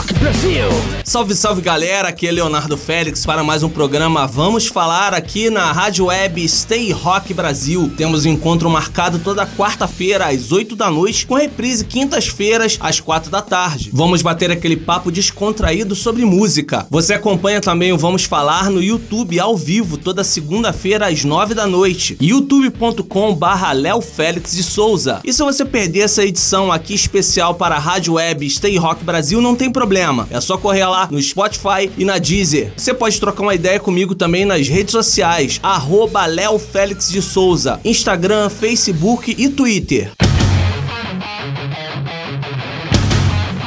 Rock Brasil! Salve, salve galera, aqui é Leonardo Félix para mais um programa Vamos Falar aqui na Rádio Web Stay Rock Brasil. Temos um encontro marcado toda quarta-feira às 8 da noite, com reprise quintas-feiras às 4 da tarde. Vamos bater aquele papo descontraído sobre música. Você acompanha também o Vamos Falar no YouTube ao vivo toda segunda-feira às 9 da noite, youtube.com barra Léo Félix de Souza. E se você perder essa edição aqui especial para a Rádio Web Stay Rock Brasil, não tem problema. É só correr lá no Spotify e na Deezer. Você pode trocar uma ideia comigo também nas redes sociais, arroba Léo Félix de Souza, Instagram, Facebook e Twitter.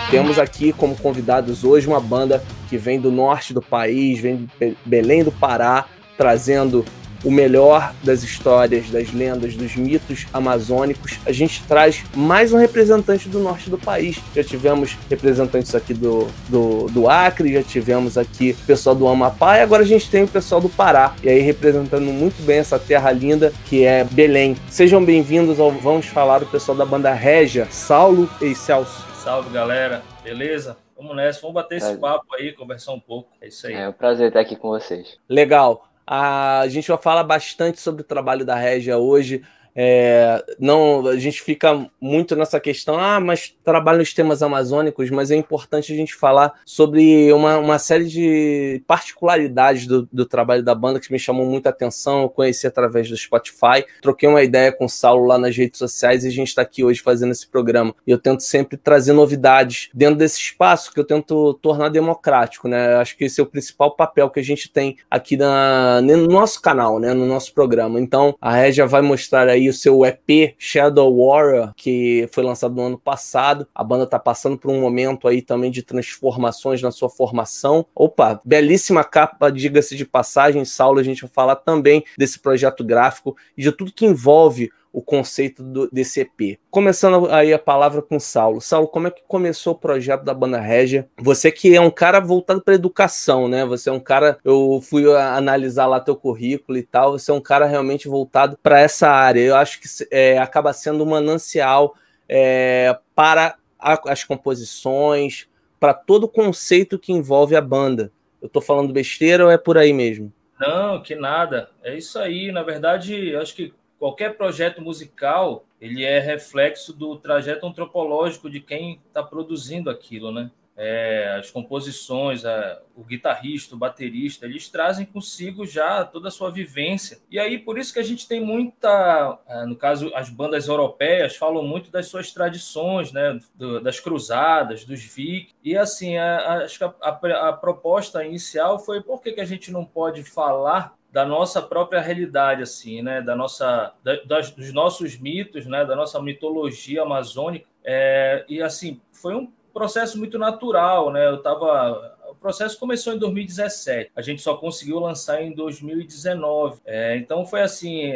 Temos aqui como convidados hoje uma banda que vem do norte do país, vem de Belém do Pará, trazendo o melhor das histórias, das lendas, dos mitos amazônicos. A gente traz mais um representante do norte do país. Já tivemos representantes aqui do, do, do Acre, já tivemos aqui o pessoal do Amapá e agora a gente tem o pessoal do Pará. E aí representando muito bem essa terra linda que é Belém. Sejam bem-vindos ao Vamos Falar o pessoal da banda Régia, Saulo e Celso. Salve galera, beleza? Vamos nessa, vamos bater esse papo aí, conversar um pouco. É isso aí. É um prazer estar aqui com vocês. Legal. A gente vai falar bastante sobre o trabalho da Régia hoje. É, não, a gente fica muito nessa questão, ah, mas trabalha nos temas amazônicos, mas é importante a gente falar sobre uma, uma série de particularidades do, do trabalho da banda que me chamou muita atenção. Eu conheci através do Spotify, troquei uma ideia com o Saulo lá nas redes sociais e a gente está aqui hoje fazendo esse programa. E eu tento sempre trazer novidades dentro desse espaço que eu tento tornar democrático, né? Acho que esse é o principal papel que a gente tem aqui na, no nosso canal, né? No nosso programa. Então a Regia vai mostrar aí o seu EP Shadow Warrior, que foi lançado no ano passado. A banda tá passando por um momento aí também de transformações na sua formação. Opa, belíssima capa, diga-se de passagem, Saulo, a gente vai falar também desse projeto gráfico e de tudo que envolve o conceito do, desse EP. Começando aí a palavra com Saulo. Saulo, como é que começou o projeto da Banda Régia? Você que é um cara voltado para educação, né? Você é um cara, eu fui analisar lá teu currículo e tal, você é um cara realmente voltado para essa área. Eu acho que é, acaba sendo um manancial é, para a, as composições, para todo o conceito que envolve a banda. Eu tô falando besteira ou é por aí mesmo? Não, que nada. É isso aí. Na verdade, acho que qualquer projeto musical ele é reflexo do trajeto antropológico de quem está produzindo aquilo, né? É, as composições, a, o guitarrista, o baterista, eles trazem consigo já toda a sua vivência. E aí, por isso que a gente tem muita, é, no caso, as bandas europeias falam muito das suas tradições, né? Do, das cruzadas, dos vikings. E assim, acho que a, a, a, proposta inicial foi por que, que a gente não pode falar da nossa própria realidade, assim, né? Da nossa, da, das, dos nossos mitos, né? Da nossa mitologia amazônica. É, e assim, foi um processo muito natural, né? Eu estava o processo começou em 2017. A gente só conseguiu lançar em 2019. É, então foi assim,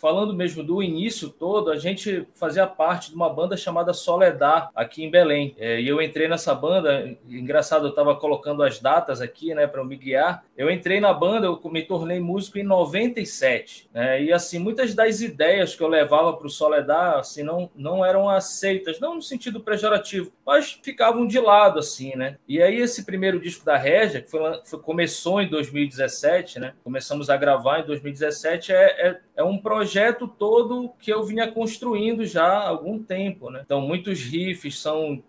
falando mesmo do início todo, a gente fazia parte de uma banda chamada Soledad, aqui em Belém. É, e eu entrei nessa banda, engraçado, eu estava colocando as datas aqui, né, para me guiar. Eu entrei na banda, eu me tornei músico em 97. Né, e assim, muitas das ideias que eu levava para o Soledad, assim, não, não eram aceitas, não no sentido pejorativo, mas ficavam de lado, assim, né. E aí esse primeiro disco da Régia, que foi, foi começou em 2017, né, começamos a gravar em 2017, é, é, é um projeto projeto todo que eu vinha construindo já há algum tempo, né? Então, muitos riffs são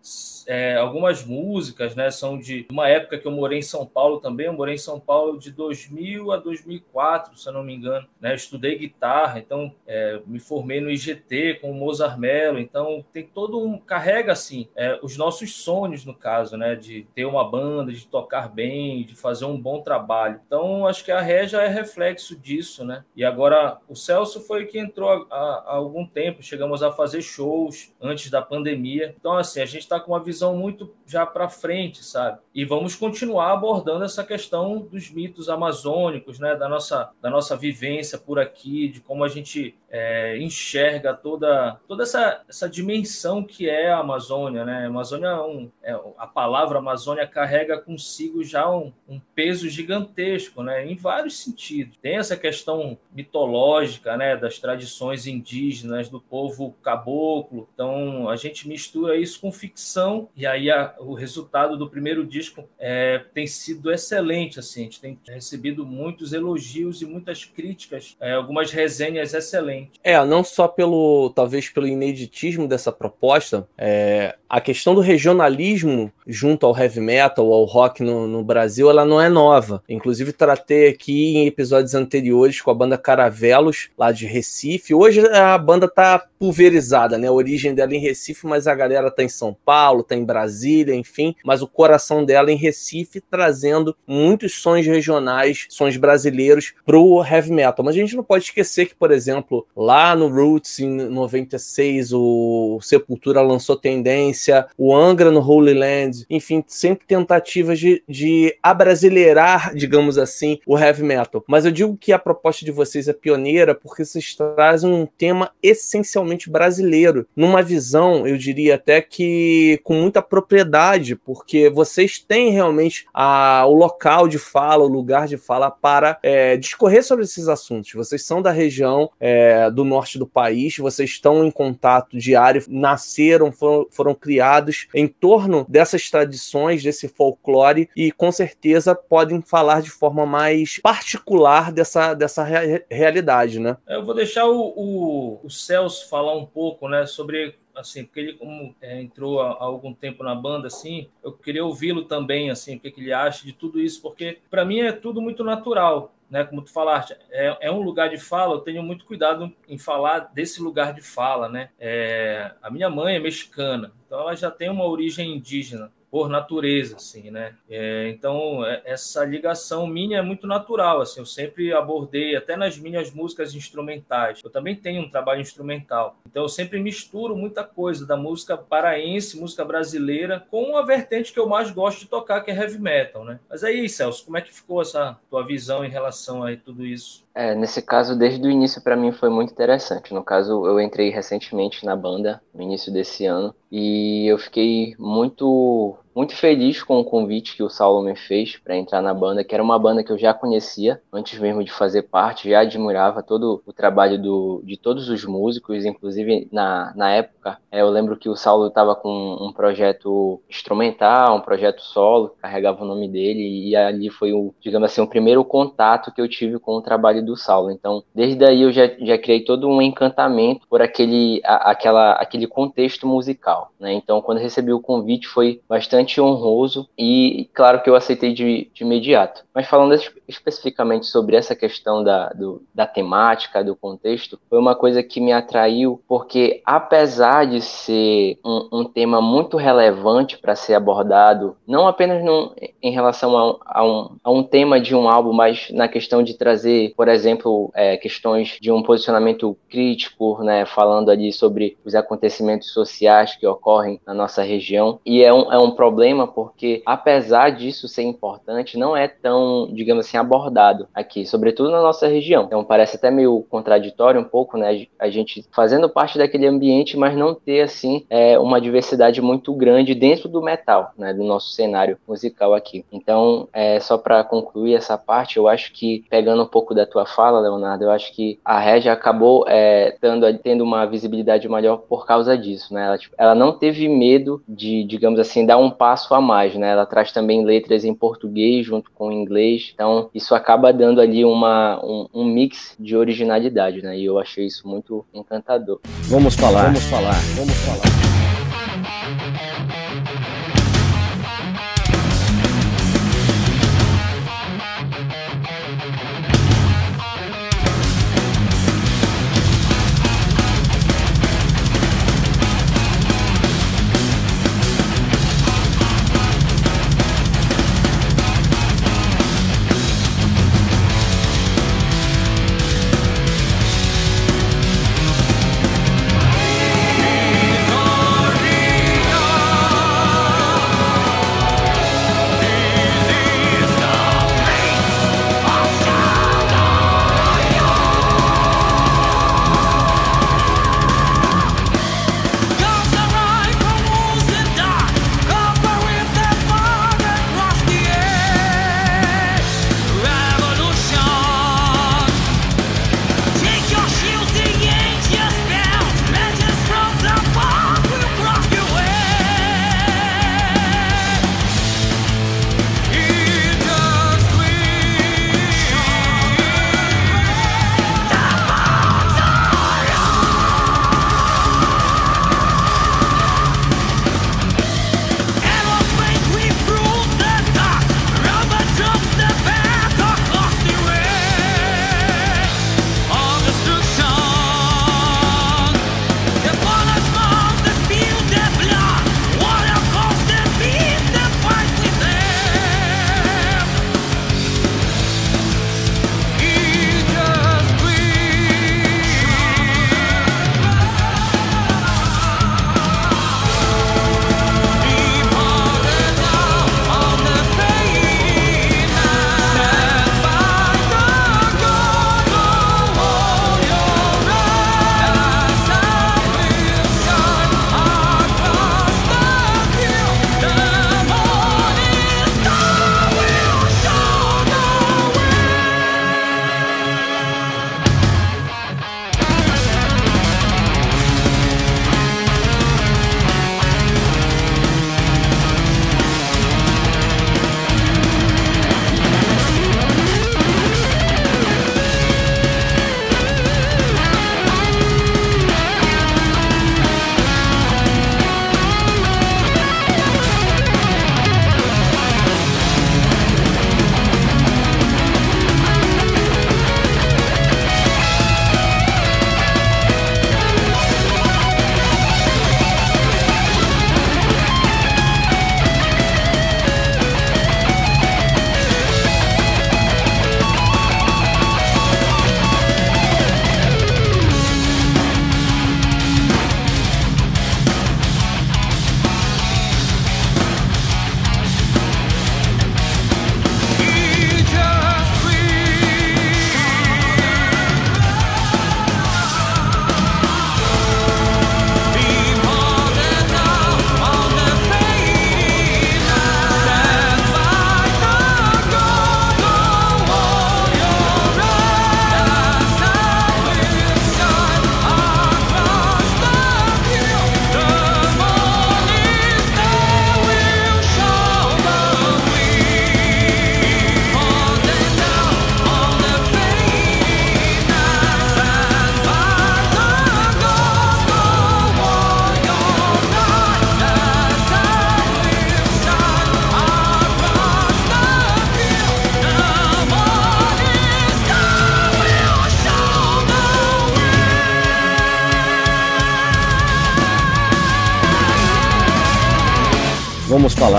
é, algumas músicas, né? São de uma época que eu morei em São Paulo também. Eu morei em São Paulo de 2000 a 2004, se eu não me engano. Né? Estudei guitarra, então é, me formei no IGT com o Mozart Mello. Então, tem todo um carrega assim é, os nossos sonhos no caso, né? De ter uma banda, de tocar bem, de fazer um bom trabalho. Então, acho que a Regia é reflexo disso, né? E agora o Celso foi que entrou há, há algum tempo, chegamos a fazer shows antes da pandemia. Então, assim, a gente está com uma visão muito já para frente, sabe? E vamos continuar abordando essa questão dos mitos amazônicos, né? Da nossa, da nossa vivência por aqui, de como a gente é, enxerga toda, toda essa, essa dimensão que é a Amazônia. Né? A Amazônia, é um, é, a palavra Amazônia carrega consigo já um, um, peso gigantesco, né? em vários sentidos. Tem essa questão mitológica né? das tradições indígenas, do povo caboclo. Então, a gente mistura isso com ficção, e aí a, o resultado do primeiro disco é, tem sido excelente. Assim, a gente tem recebido muitos elogios e muitas críticas, é, algumas resenhas excelentes. É, não só pelo, talvez pelo ineditismo dessa proposta, é, a questão do regionalismo junto ao heavy metal, ao rock no, no, Brasil, ela não é nova. Inclusive, tratei aqui em episódios anteriores com a banda Caravelos, lá de Recife. Hoje a banda tá pulverizada, né? A origem dela é em Recife, mas a galera tá em São Paulo, tá em Brasília, enfim. Mas o coração dela é em Recife, trazendo muitos sons regionais, sons brasileiros pro heavy metal. Mas a gente não pode esquecer que, por exemplo, lá no Roots, em 96, o Sepultura lançou Tendência, o Angra no Holy Land, enfim, sempre tentativas de, de abrasileirar, digamos assim, o heavy metal. Mas eu digo que a proposta de vocês é pioneira porque vocês trazem um tema essencialmente brasileiro, numa visão, eu diria até que com muita propriedade, porque vocês têm realmente a, o local de fala, o lugar de fala para é, discorrer sobre esses assuntos. Vocês são da região é, do norte do país, vocês estão em contato diário, nasceram, foram, foram criados em torno dessas tradições, desse folclore, e com certeza podem falar de forma mais particular dessa, dessa rea realidade, né? Eu vou deixar o, o, o Celso falar falar um pouco, né, sobre assim, porque ele como é, entrou há, há, algum tempo na banda, assim, eu queria ouvi-lo também, assim, o que, que ele acha de tudo isso, porque para mim é tudo muito natural, né? Como tu falaste, é, é, um lugar de fala. Eu tenho muito cuidado em falar desse lugar de fala, né? É, a minha mãe é mexicana, então ela já tem uma origem indígena por natureza, assim, né? É, então é, essa ligação minha é muito natural, assim. Eu sempre abordei até nas minhas músicas instrumentais. Eu também tenho um trabalho instrumental, então eu sempre misturo muita coisa da música paraense, música brasileira, com a vertente que eu mais gosto de tocar, que é heavy metal, né? Mas aí, Celso, como é que ficou essa tua visão em relação a tudo isso? É, nesse caso, desde o início para mim foi muito interessante. No caso, eu entrei recentemente na banda no início desse ano e eu fiquei muito muito feliz com o convite que o Saulo me fez para entrar na banda, que era uma banda que eu já conhecia antes mesmo de fazer parte, já admirava todo o trabalho do, de todos os músicos, inclusive na, na época é, eu lembro que o Saulo estava com um projeto instrumental, um projeto solo, carregava o nome dele, e ali foi o, digamos assim, o primeiro contato que eu tive com o trabalho do Saulo. Então, desde aí eu já, já criei todo um encantamento por aquele, a, aquela, aquele contexto musical. Né? Então, quando recebi o convite, foi bastante honroso e, claro, que eu aceitei de, de imediato. Mas falando especificamente sobre essa questão da, do, da temática, do contexto, foi uma coisa que me atraiu, porque apesar de ser um, um tema muito relevante para ser abordado, não apenas num, em relação a, a, um, a um tema de um álbum, mas na questão de trazer, por exemplo, é, questões de um posicionamento crítico, né, falando ali sobre os acontecimentos sociais que ocorrem na nossa região. E é um, é um problema porque, apesar disso ser importante, não é tão, digamos assim, abordado aqui, sobretudo na nossa região. Então parece até meio contraditório um pouco, né, a gente fazendo parte daquele ambiente, mas não ter assim é, uma diversidade muito grande dentro do metal, né, do nosso cenário musical aqui. Então, é, só para concluir essa parte, eu acho que pegando um pouco da tua fala, Leonardo, eu acho que a Regia acabou é, tendo, tendo uma visibilidade maior por causa disso, né? Ela, tipo, ela não teve medo de, digamos assim, dar um passo a mais, né? Ela traz também letras em português junto com inglês, então isso acaba dando ali uma, um, um mix de originalidade, né? E eu achei isso muito encantador. Vamos falar, vamos falar, vamos falar.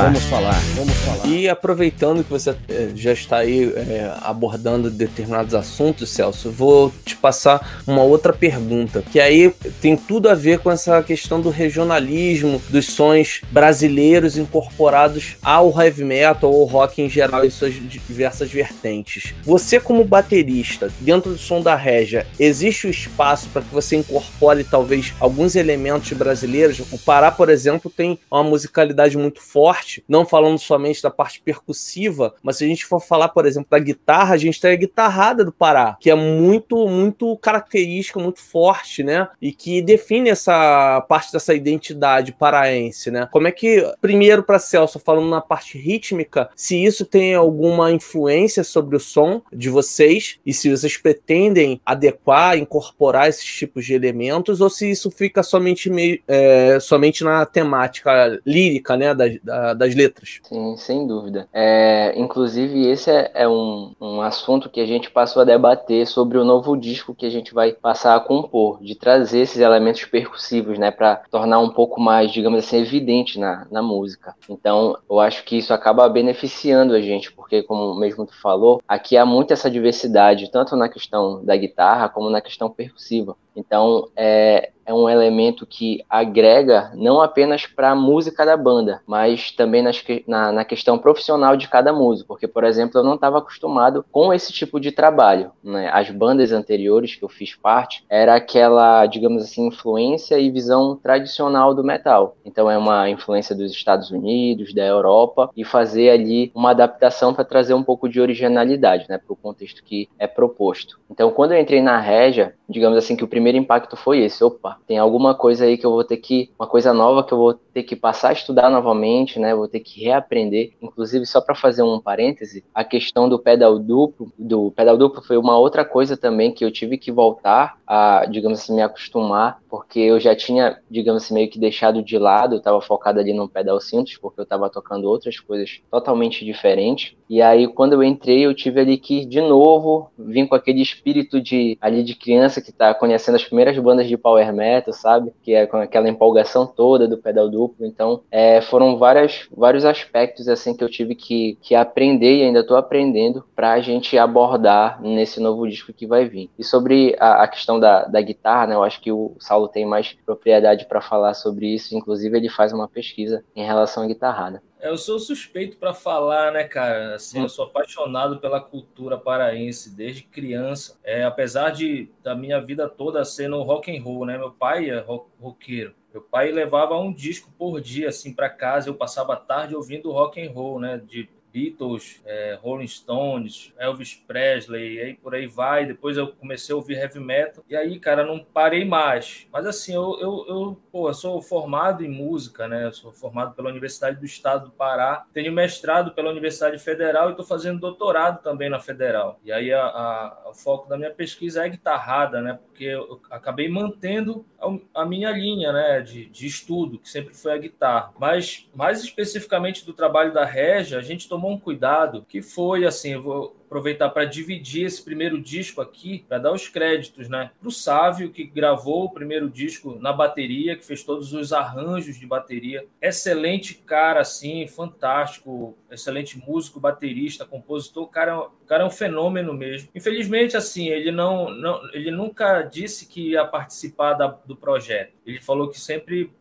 Falar, vamos falar, vamos falar. E aproveitando que você eh, já está aí é, abordando determinados assuntos, Celso, vou te passar uma outra pergunta, que aí tem tudo a ver com essa questão do regionalismo, dos sons brasileiros incorporados ao heavy metal ou rock em geral em suas diversas vertentes. Você como baterista, dentro do som da Regia, existe o espaço para que você incorpore talvez alguns elementos brasileiros? O Pará, por exemplo, tem uma musicalidade muito forte, não falando somente da parte percussiva, mas se a gente for falar, por exemplo, da guitarra, a gente tem a guitarrada do Pará, que é muito, muito característica, muito forte, né? E que define essa parte dessa identidade paraense, né? Como é que, primeiro para Celso, falando na parte rítmica, se isso tem alguma influência sobre o som de vocês e se vocês pretendem adequar, incorporar esses tipos de elementos ou se isso fica somente, é, somente na temática lírica, né, das, das letras? Sim, sem dúvida. É, inclusive, esse é, é um, um assunto que a gente passou a debater sobre o novo disco que a gente vai passar a compor, de trazer esses elementos percussivos, né, para tornar um pouco mais, digamos assim, evidente na, na música. Então, eu acho que isso acaba beneficiando a gente, porque, como mesmo tu falou, aqui há muito essa diversidade, tanto na questão da guitarra como na questão percussiva. Então, é, é um elemento que agrega não apenas para a música da banda, mas também nas, na, na, questão profissional de cada músico, porque, por exemplo, eu não estava acostumado com esse tipo de trabalho. Né? As bandas anteriores que eu fiz parte era aquela, digamos assim, influência e visão tradicional do metal. Então, é uma influência dos Estados Unidos, da Europa, e fazer ali uma adaptação para trazer um pouco de originalidade né, para o contexto que é proposto. Então, quando eu entrei na Regia, digamos assim que o primeiro impacto foi esse, opa, tem alguma coisa aí que eu vou ter que, uma coisa nova que eu vou ter que passar a estudar novamente, né? Vou ter que reaprender. Inclusive, só para fazer um parêntese, a questão do pedal duplo, do pedal duplo foi uma outra coisa também que eu tive que voltar a, digamos assim, me acostumar, porque eu já tinha, digamos assim, meio que deixado de lado, eu estava focado ali no pedal simples, porque eu estava tocando outras coisas totalmente diferentes. E aí, quando eu entrei, eu tive ali que, de novo, vim com aquele espírito de ali de criança que está conhecendo as primeiras bandas de power metal, sabe? Que é com aquela empolgação toda do pedal duplo. Então, é, foram várias, vários aspectos assim que eu tive que, que aprender e ainda estou aprendendo para a gente abordar nesse novo disco que vai vir. E sobre a, a questão da, da guitarra, né? Eu acho que o Saulo tem mais propriedade para falar sobre isso. Inclusive, ele faz uma pesquisa em relação à guitarrada. É, eu sou suspeito para falar, né, cara? Assim, eu sou apaixonado pela cultura paraense desde criança. É, apesar de da minha vida toda ser no rock and roll, né? Meu pai é roqueiro. Meu pai levava um disco por dia assim para casa. Eu passava a tarde ouvindo rock and roll, né? De Beatles, é, Rolling Stones, Elvis Presley, e aí por aí vai. Depois eu comecei a ouvir heavy metal. E aí, cara, não parei mais. Mas assim, eu, eu, eu, pô, eu sou formado em música, né? Eu sou formado pela Universidade do Estado do Pará. Tenho mestrado pela Universidade Federal e estou fazendo doutorado também na Federal. E aí a, a, o foco da minha pesquisa é guitarrada, né? Porque eu acabei mantendo a, a minha linha, né? De, de estudo, que sempre foi a guitarra. Mas mais especificamente do trabalho da Regia, a gente tomou tomou um cuidado que foi assim, eu vou aproveitar para dividir esse primeiro disco aqui, para dar os créditos, né? Para o Sávio, que gravou o primeiro disco na bateria, que fez todos os arranjos de bateria. Excelente cara, assim, fantástico, excelente músico, baterista, compositor. Cara, o cara é um fenômeno mesmo. Infelizmente, assim, ele não, não ele nunca disse que ia participar da, do projeto. Ele falou que sempre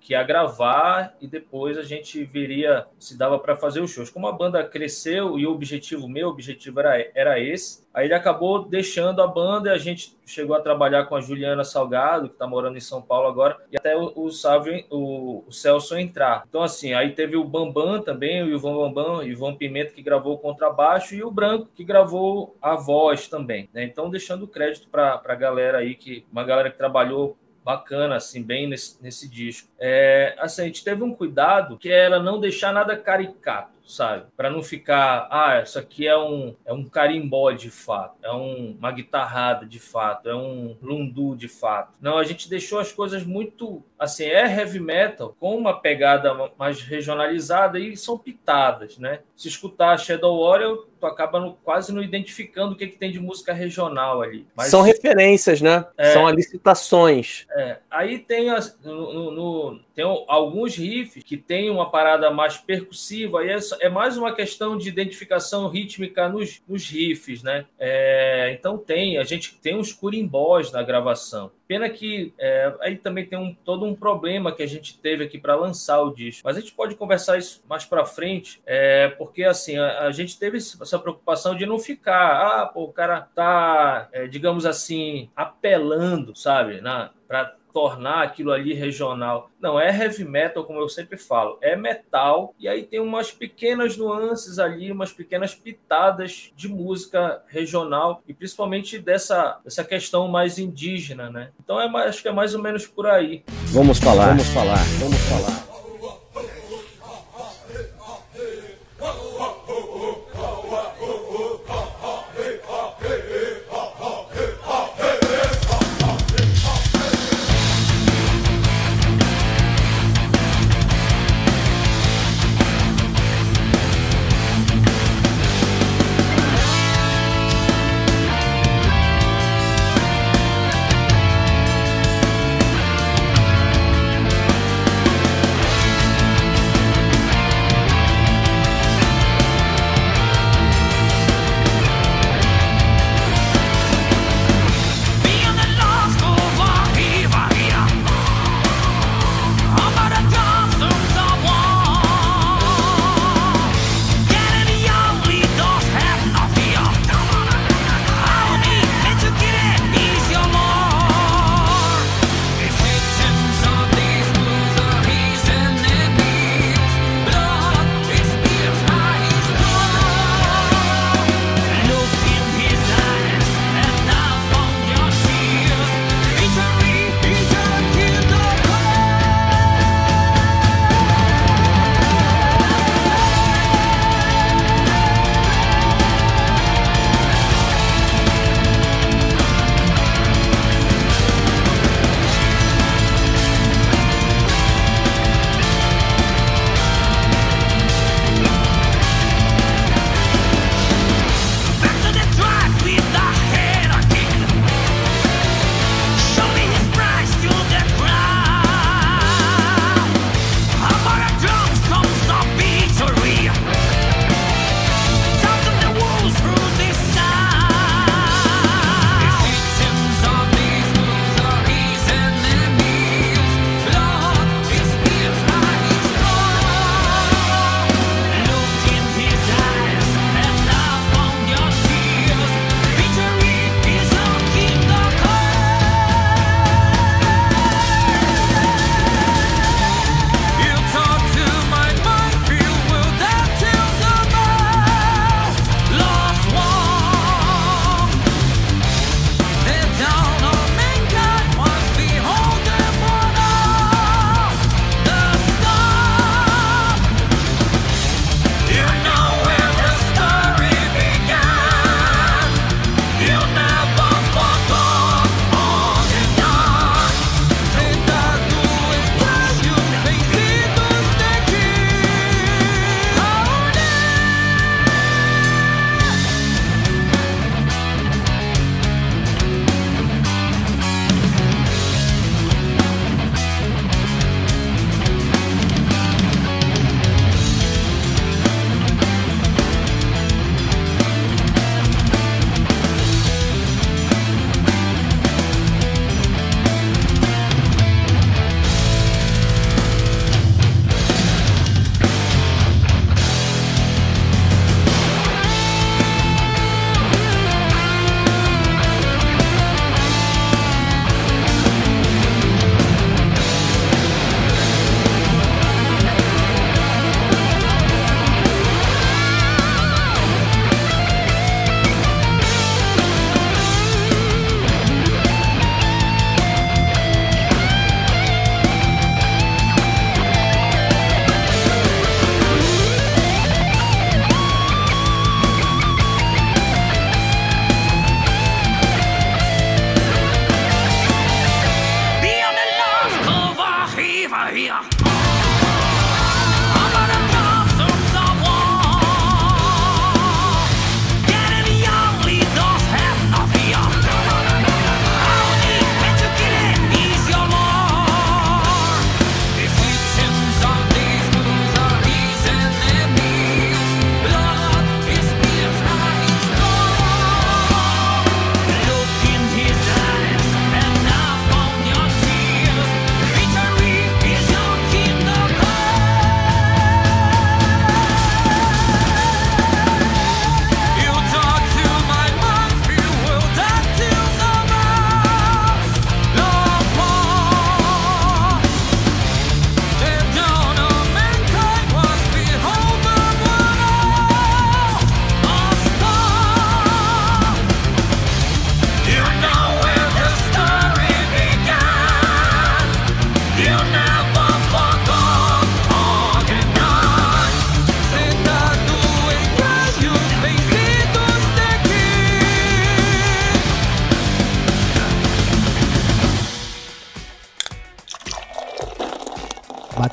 que ia gravar e depois a gente veria se dava para fazer os shows. Como a banda cresceu e o objetivo meu, o objetivo era, era esse, aí ele acabou deixando a banda e a gente chegou a trabalhar com a Juliana Salgado, que está morando em São Paulo agora, e até o, o, Sávio, o, o Celso entrar. Então, assim, aí teve o Bambam também, o Ivan Bambam, Ivan Pimenta, que gravou o contrabaixo, e o Branco, que gravou a voz também. Né? Então, deixando crédito para a galera aí, que uma galera que trabalhou bacana, assim, bem nesse, nesse disco. É, assim, a gente teve um cuidado que era não deixar nada caricato sabe? Para não ficar, ah, isso aqui é um, é um carimbó de fato, é um, uma guitarrada de fato, é um lundu de fato. Não, a gente deixou as coisas muito, assim, é heavy metal com uma pegada mais regionalizada e são pitadas, né? Se escutar Shadow Warrior, tu acaba no, quase não identificando o que, que tem de música regional ali. Mas, São referências, né? É, São licitações. É, aí tem, as, no, no, tem alguns riffs que tem uma parada mais percussiva, e é, é mais uma questão de identificação rítmica nos, nos riffs, né? É, então tem, a gente tem uns curimbós na gravação. Pena que é, aí também tem um, todo um problema que a gente teve aqui para lançar o disco. Mas a gente pode conversar isso mais para frente, é, porque assim a, a, gente teve essa preocupação de não ficar, ah, pô, o cara tá, é, digamos assim, apelando, sabe, para tornar aquilo ali regional. Não, é heavy metal, como eu sempre falo, é metal, e aí tem umas pequenas nuances ali, umas pequenas pitadas de música regional, e principalmente dessa, dessa questão mais indígena, né? Então é, acho que é mais ou menos por aí. Vamos falar, vamos falar, vamos falar.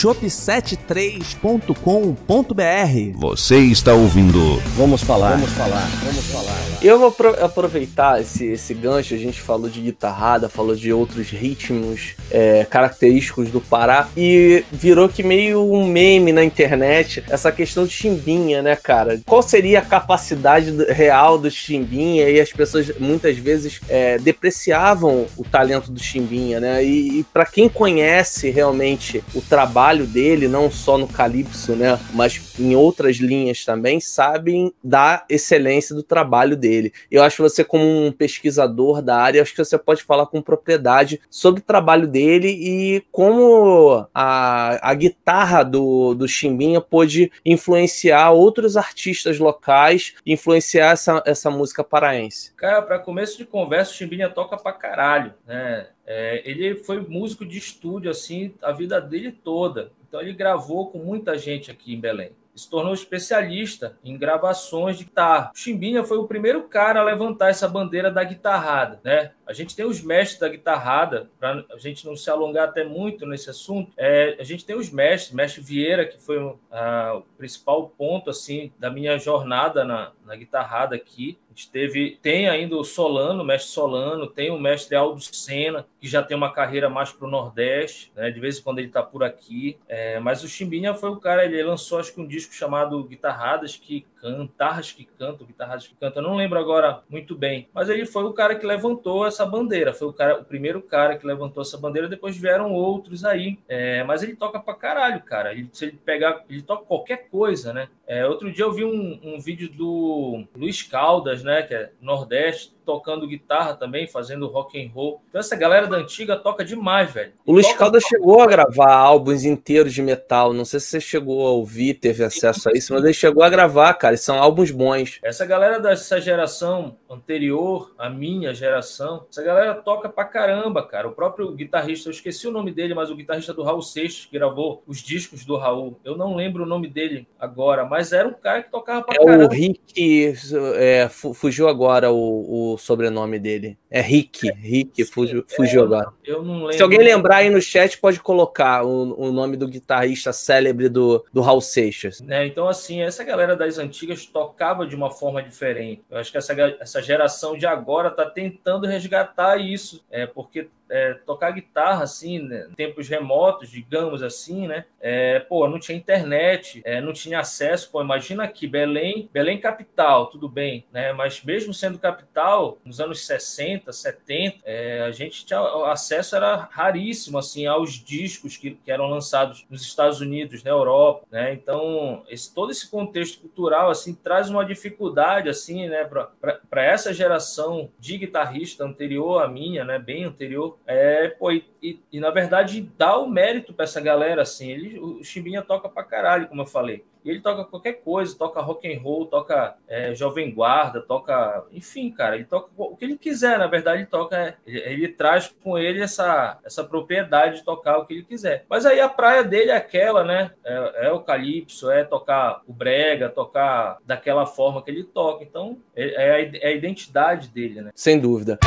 shop73.com.br. Você está ouvindo. Vamos falar. Vamos falar. Vamos falar. Eu vou aproveitar esse, esse gancho. A gente falou de guitarrada, falou de outros ritmos é, característicos do Pará e virou que meio um meme na internet essa questão de chimbinha, né, cara? Qual seria a capacidade real do chimbinha? E as pessoas muitas vezes é, depreciavam o talento do chimbinha, né? E, e para quem conhece realmente o trabalho dele, não só no Calypso, né, mas em outras linhas também, sabem da excelência do trabalho dele. Eu acho que você, como um pesquisador da área, acho que você pode falar com propriedade sobre o trabalho dele e como a, a guitarra do, do Chimbinha pôde influenciar outros artistas locais, influenciar essa, essa música paraense. Cara, para começo de conversa, o Chimbinha toca pra caralho, né? É, ele foi músico de estúdio assim a vida dele toda. Então ele gravou com muita gente aqui em Belém se tornou especialista em gravações de guitarra. O Chimbinha foi o primeiro cara a levantar essa bandeira da guitarrada, né? A gente tem os mestres da guitarrada, para a gente não se alongar até muito nesse assunto. É, a gente tem os mestres, mestre Vieira, que foi uh, o principal ponto assim da minha jornada na, na guitarrada aqui. A gente teve, tem ainda o Solano, o mestre Solano, tem o mestre Aldo Senna, que já tem uma carreira mais para o Nordeste, né? de vez em quando ele está por aqui. É, mas o Chimbinha foi o cara, ele lançou acho que um disco chamado Guitarradas que Cantarras que Cantam, Guitarradas que Cantam, eu não lembro agora muito bem, mas ele foi o cara que levantou essa bandeira, foi o, cara, o primeiro cara que levantou essa bandeira, depois vieram outros aí, é, mas ele toca pra caralho, cara, ele, se ele pegar, ele toca qualquer coisa, né? É, outro dia eu vi um, um vídeo do Luiz Caldas, né, que é Nordeste, tocando guitarra também, fazendo rock and roll. Então essa galera da antiga toca demais, velho. O Luiz Caldas chegou a gravar álbuns inteiros de metal. Não sei se você chegou a ouvir, teve acesso a isso, mas ele chegou a gravar, cara. E são álbuns bons. Essa galera dessa geração anterior à minha geração, essa galera toca pra caramba, cara. O próprio guitarrista, eu esqueci o nome dele, mas o guitarrista do Raul Seixas, que gravou os discos do Raul. Eu não lembro o nome dele agora, mas era um cara que tocava pra é caramba. O Rick, é, fugiu agora o, o sobrenome dele. É Rick. É, Rick, fugiu, é, fugiu agora. Eu não lembro. Se alguém lembrar aí no chat, pode colocar o, o nome do guitarrista célebre do, do Raul Seixas. É, então, assim, essa galera das antigas tocava de uma forma diferente. Eu acho que essa, essa geração de agora está tentando resgatar isso, é, porque é, tocar guitarra assim, né, tempos remotos, digamos assim, né? É, pô, não tinha internet, é, não tinha acesso. Pô, imagina aqui, Belém, Belém capital, tudo bem, né? Mas mesmo sendo capital, nos anos 60, 70, é, a gente tinha o acesso era raríssimo assim aos discos que, que eram lançados nos Estados Unidos, na Europa, né? Então, esse, todo esse contexto cultural assim traz uma dificuldade assim, né, para essa geração de guitarrista anterior à minha, né, bem anterior é, pô, e, e, na verdade dá o mérito para essa galera, assim. Ele, o Chimbinha toca pra caralho, como eu falei. E ele toca qualquer coisa, toca rock and roll, toca é, jovem guarda, toca, enfim, cara, ele toca o que ele quiser, na verdade, ele toca, ele, ele, traz com ele essa, essa propriedade de tocar o que ele quiser. Mas aí a praia dele é aquela, né? É, é o calypso, é tocar o brega, tocar daquela forma que ele toca. Então, é, é a, é a identidade dele, né? Sem dúvida.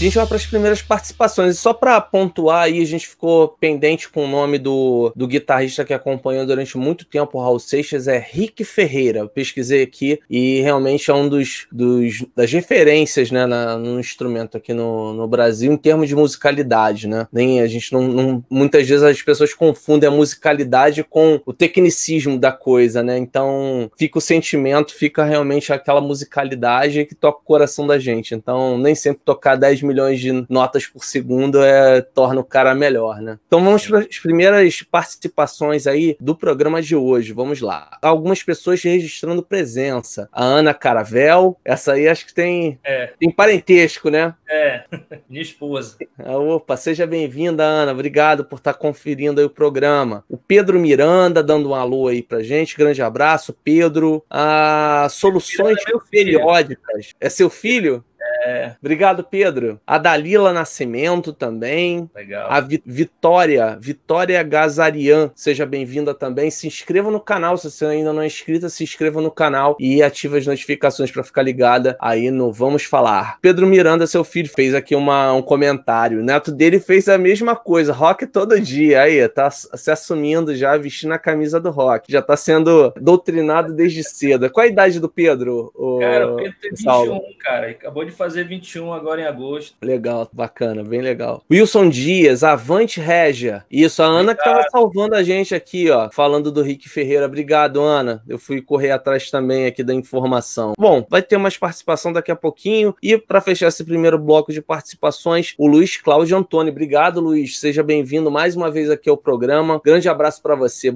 A gente vai para as primeiras participações. E só para pontuar aí, a gente ficou pendente com o nome do, do guitarrista que acompanhou durante muito tempo o Raul Seixas, é Rick Ferreira. Eu pesquisei aqui e realmente é um dos, dos das referências né, na, no instrumento aqui no, no Brasil em termos de musicalidade. Né? Nem, a gente não, não, Muitas vezes as pessoas confundem a musicalidade com o tecnicismo da coisa, né? Então fica o sentimento, fica realmente aquela musicalidade que toca o coração da gente. Então, nem sempre tocar 10 mil milhões de notas por segundo é, torna o cara melhor, né? Então vamos para as primeiras participações aí do programa de hoje. Vamos lá. Algumas pessoas registrando presença. A Ana Caravel, essa aí acho que tem, É, tem parentesco, né? é. Minha esposa. Ah, Opa, seja bem-vinda, Ana. Obrigado por estar conferindo aí o programa. O Pedro Miranda dando um alô aí pra gente. Grande abraço, Pedro. Ah, soluções é meu filho. periódicas. É seu filho? É, Obrigado, Pedro. A Dalila Nascimento também. legal. A Vi- Vitória, Vitória Gazarian, seja bem-vinda também. Se inscreva no canal, se você ainda não é inscrita, se inscreva no canal e ative as notificações para ficar ligada aí no Vamos Falar. Pedro Miranda, seu filho, fez aqui uma- um comentário. O neto dele fez a mesma coisa, rock todo dia. Aí, tá se assumindo já, vestindo a camisa do rock. Já tá sendo doutrinado desde cedo. Qual a idade do Pedro? ô- Cara, o Pedro tem Saulo? 21, cara. Acabou de fazer 21 agora em agosto. Legal, bacana, bem legal. Wilson Dias, Avante Régia. Isso, a Ana que tava salvando a gente aqui, ó, falando do Rick Ferreira. Obrigado, Ana. Eu fui correr atrás também aqui da informação. Bom, vai ter mais participação daqui a pouquinho. E para fechar esse primeiro bloco de participações, o Luiz Cláudio Antônio. Obrigado, Luiz. Seja bem-vindo mais uma vez aqui ao programa. Grande abraço para você.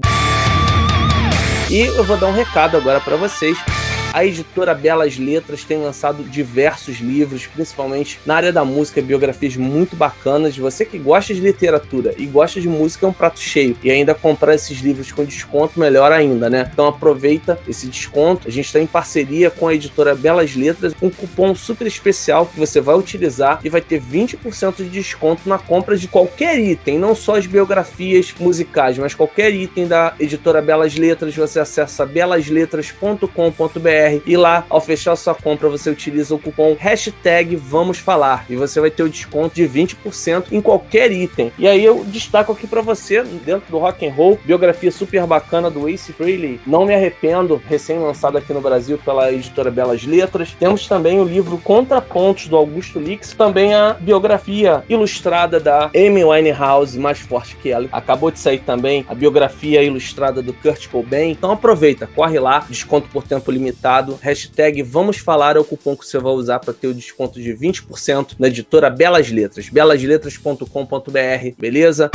E eu vou dar um recado agora para vocês. A editora Belas Letras tem lançado diversos livros, principalmente na área da música, biografias muito bacanas. Você que gosta de literatura e gosta de música é um prato cheio. E ainda comprar esses livros com desconto, melhor ainda, né? Então aproveita esse desconto. A gente está em parceria com a editora Belas Letras, um cupom super especial que você vai utilizar e vai ter 20% de desconto na compra de qualquer item, não só as biografias musicais, mas qualquer item da editora Belas Letras. Você acessa belasletras.com.br e lá, ao fechar sua compra, você utiliza o cupom hashtag Vamos Falar e você vai ter o desconto de 20% em qualquer item. E aí eu destaco aqui para você, dentro do rock and roll, biografia super bacana do Ace Frehley, Não Me Arrependo, recém-lançado aqui no Brasil pela editora Belas Letras. Temos também o livro Contrapontos do Augusto Lix, também a biografia ilustrada da Amy Winehouse, mais forte que ela. Acabou de sair também a biografia ilustrada do Kurt Cobain. Então aproveita, corre lá, desconto por tempo limitado. Hashtag Vamos Falar é o cupom que você vai usar para ter o desconto de 20% na editora Belas Letras, belasletras.com.br, beleza?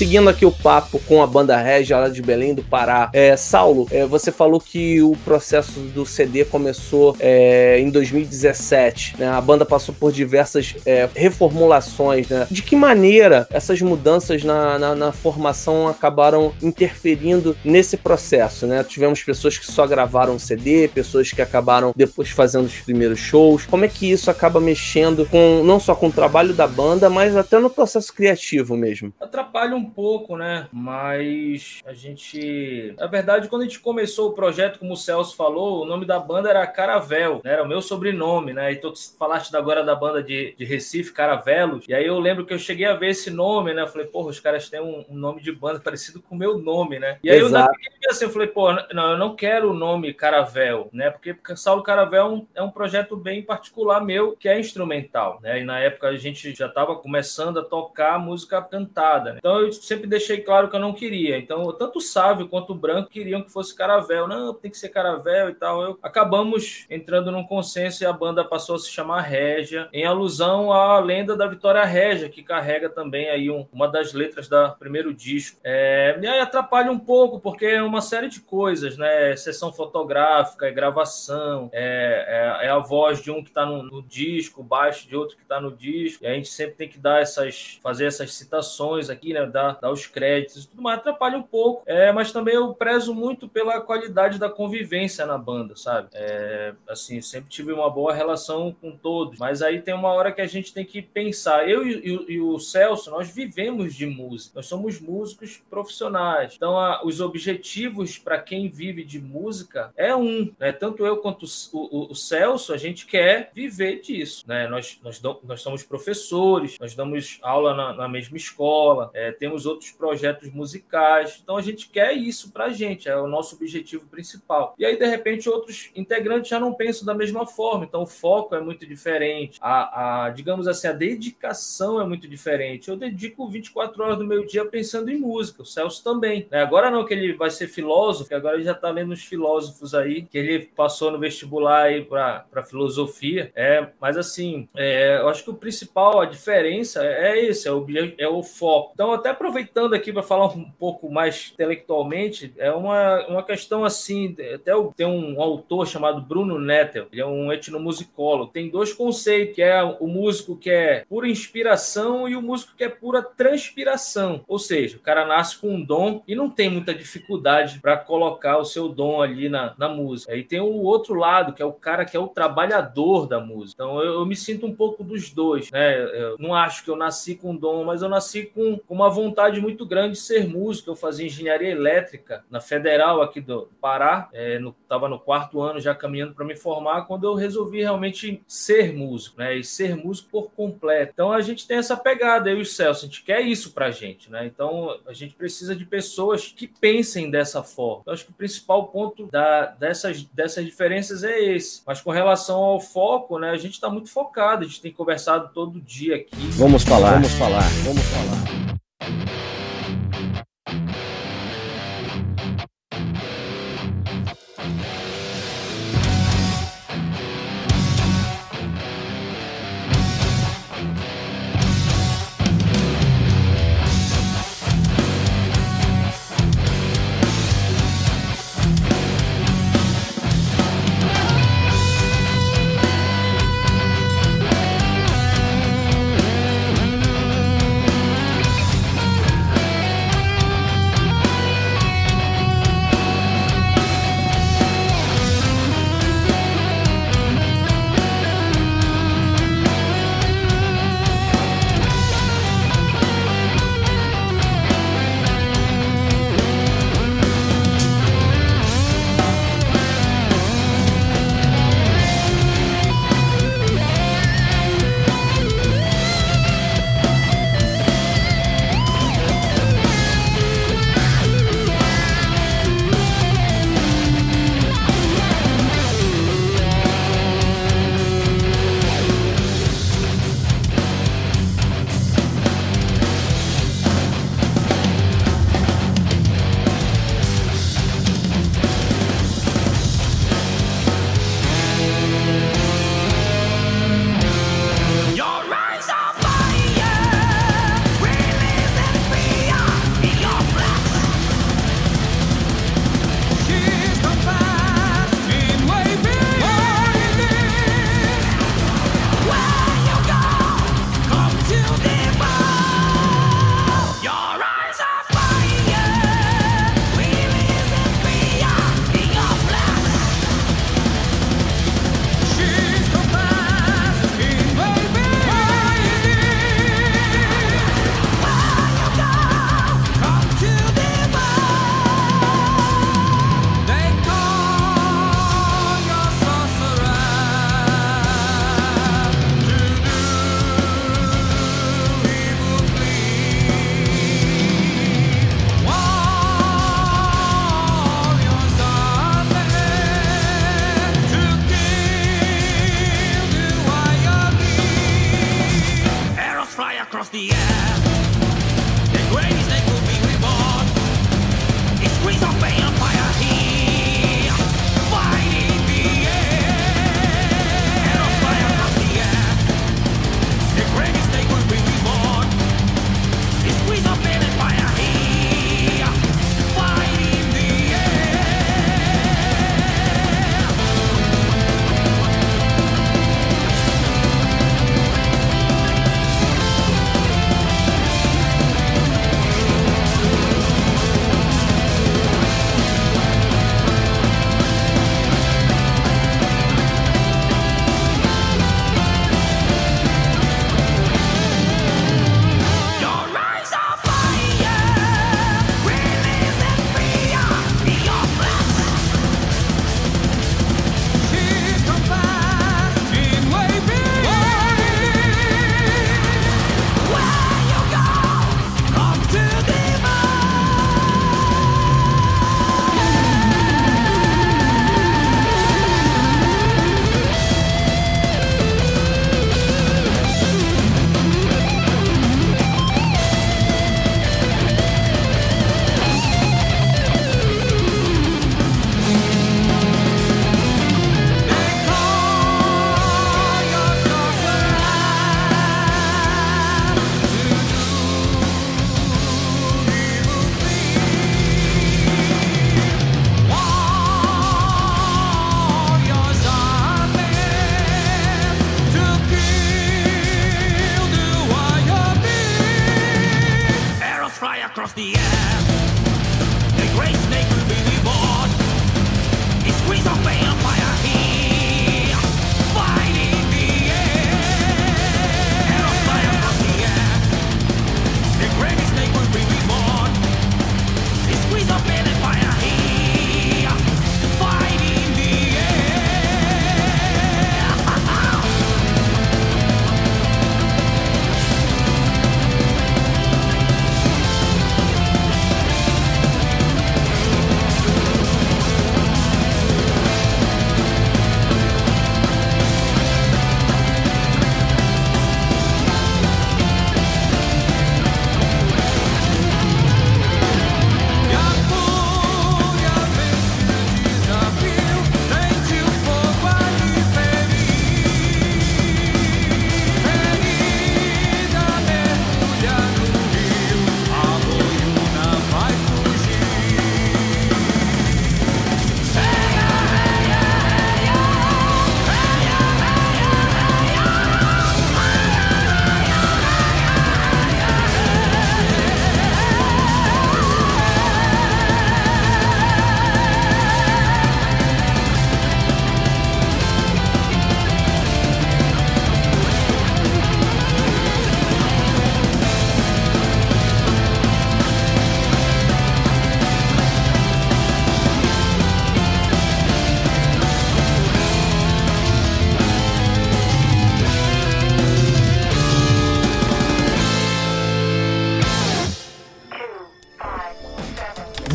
Seguindo aqui o papo com a banda Regia lá de Belém do Pará. É, Saulo, é, você falou que o processo do CD começou é, em 2017. Né? A banda passou por diversas é, reformulações. Né? De que maneira essas mudanças na, na, na, formação acabaram interferindo nesse processo? Né? Tivemos pessoas que só gravaram CD, pessoas que acabaram depois fazendo os primeiros shows. Como é que isso acaba mexendo com não só com o trabalho da banda, mas até no processo criativo mesmo? Atrapalha um pouco, né? Mas a gente. Na verdade, quando a gente começou o projeto, como o Celso falou, o nome da banda era Caravel, né? Era o meu sobrenome, né? E tu falaste agora da banda de, de Recife, Caravelos. E aí eu lembro que eu cheguei a ver esse nome, né? Eu falei, porra, os caras têm um, um nome de banda parecido com o meu nome, né? E aí Exato. eu fiquei assim, eu falei, pô, não, eu não quero o nome Caravel, né? Porque, porque Saulo Caravel é um, é um projeto bem particular meu, que é instrumental, né? E na época a gente já estava começando a tocar música cantada, né? Então eu sempre deixei claro que eu não queria. Então, tanto o Sávio quanto o Branco queriam que fosse Caravel. Não, tem que ser Caravel e tal. Eu, acabamos entrando num consenso e a banda passou a se chamar Régia, em alusão à lenda da Vitória Régia, que carrega também aí um, uma das letras do primeiro disco. É, me atrapalha um pouco, porque é uma série de coisas, né? Sessão fotográfica, é gravação, é, é, é a voz de um que está no, no, disco, baixo de outro que está no disco. E a gente sempre tem que dar essas, fazer essas citações aqui, né? Dar, dar os créditos e tudo mais, atrapalha um pouco. É, mas também eu prezo muito pela qualidade da convivência na banda, sabe? É, assim, sempre tive uma boa relação com todos. Mas aí tem uma hora que a gente tem que pensar. Eu e, e, e o Celso, nós vivemos de música. Nós somos músicos profissionais. Então, a, os objetivos para quem vive de música é um, né? Tanto eu quanto o, o, o Celso, a gente quer viver disso, né? Nós, nós, nós somos professores, nós damos aula na, na mesma escola, é, temos outros projetos musicais. Então a gente quer isso pra gente, é o nosso objetivo principal. E aí, de repente, outros integrantes já não pensam da mesma forma. Então o foco é muito diferente. A, a digamos assim, a dedicação é muito diferente. Eu dedico 24 horas do meu dia pensando em música, o Celso também. Né? Agora não que ele vai ser filósofo, agora ele já está lendo os filósofos aí, que ele passou no vestibular aí para filosofia. É, mas assim, é, eu acho que o principal, a diferença é esse, é o, é o foco. Então, até aproveitando aqui para falar um pouco mais intelectualmente, é uma, uma questão assim, até tem um autor chamado Bruno Nettel, ele é um etnomusicólogo, tem dois conceitos, que é o músico que é pura inspiração e o músico que é pura transpiração. Ou seja, o cara nasce com um dom e não tem muita dificuldade para colocar o seu dom ali na, na música. Aí tem o outro lado, que é o cara que é o trabalhador da música. Então eu, eu me sinto um pouco dos dois, né? Eu não acho que eu nasci com dom, mas eu nasci com, com uma vontade muito grande de ser músico. Eu fazia engenharia elétrica na Federal aqui do Pará, é, no, no quarto ano já caminhando para me formar, quando eu resolvi realmente ser músico, né? E ser músico por completo. Então a gente tem essa pegada, eu e o Celso, a gente quer isso pra gente, né? Então a gente precisa de pessoas que pensem dessa forma. Eu acho que o principal ponto da, dessas, dessas diferenças é esse. Mas com relação ao foco, né? A gente está muito focado, a gente tem conversado todo dia aqui. Vamos falar, vamos falar, vamos falar.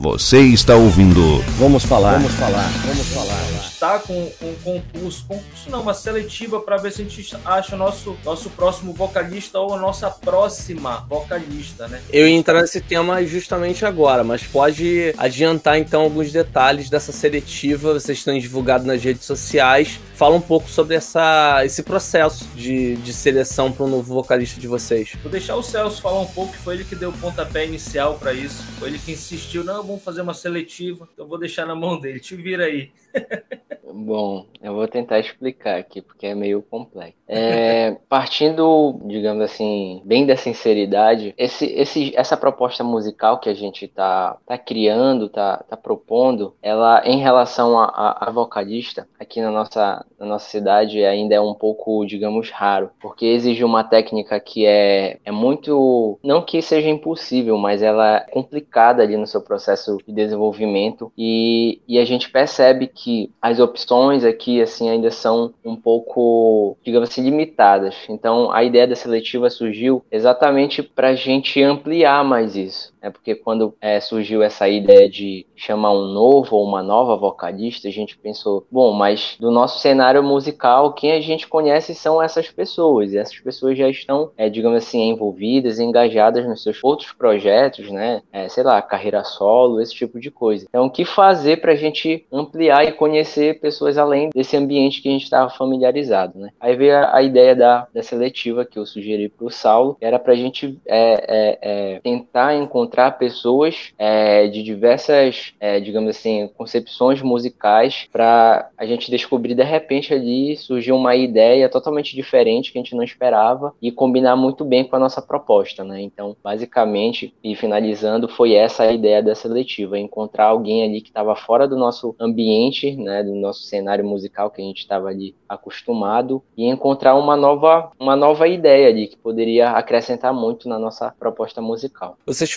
Você está ouvindo. Vamos falar. Vamos falar. Vamos falar. Está com um concurso, concurso não, uma seletiva para ver se a gente acha o nosso, nosso próximo vocalista ou a nossa próxima vocalista, né? Eu ia entrar nesse tema justamente agora, mas pode adiantar então alguns detalhes dessa seletiva. Vocês estão divulgado nas redes sociais. Fala um pouco sobre essa, esse processo de, de seleção para o novo vocalista de vocês. Vou deixar o Celso falar um pouco, que foi ele que deu o pontapé inicial para isso. Foi ele que insistiu, não, vamos fazer uma seletiva, então vou deixar na mão dele. Te vira aí. Bom, eu vou tentar explicar aqui, porque é meio complexo. É, partindo, digamos assim, bem da sinceridade, esse, esse, essa proposta musical que a gente está tá criando, está tá propondo, ela, em relação a, a, a, vocalista, aqui na nossa, na nossa cidade, ainda é um pouco, digamos, raro, porque exige uma técnica que é, é muito. Não que seja impossível, mas ela é complicada ali no seu processo de desenvolvimento, e, e a gente percebe que as opções aqui assim ainda são um pouco, digamos assim, limitadas. Então a ideia da seletiva surgiu exatamente para a gente ampliar mais isso. É porque quando é, surgiu essa ideia de chamar um novo ou uma nova vocalista, a gente pensou, bom, mas do nosso cenário musical, quem a gente conhece são essas pessoas, e essas pessoas já estão, é, digamos assim, envolvidas, engajadas nos seus outros projetos, né? É, sei lá, carreira solo, esse tipo de coisa. Então, o que fazer para a gente ampliar e conhecer pessoas além desse ambiente que a gente estava familiarizado, né? Aí veio a, a, ideia da, da seletiva que eu sugeri para o Saulo, era para a gente é, é, é, tentar encontrar pessoas é, de diversas, é, digamos assim, concepções musicais para a gente descobrir de repente ali surgiu uma ideia totalmente diferente que a gente não esperava e combinar muito bem com a nossa proposta, né? Então, basicamente, e finalizando, foi essa a ideia da seletiva, encontrar alguém ali que estava fora do nosso ambiente, né, do nosso cenário musical que a gente estava ali acostumado e encontrar uma nova, uma nova ideia ali que poderia acrescentar muito na nossa proposta musical. Vocês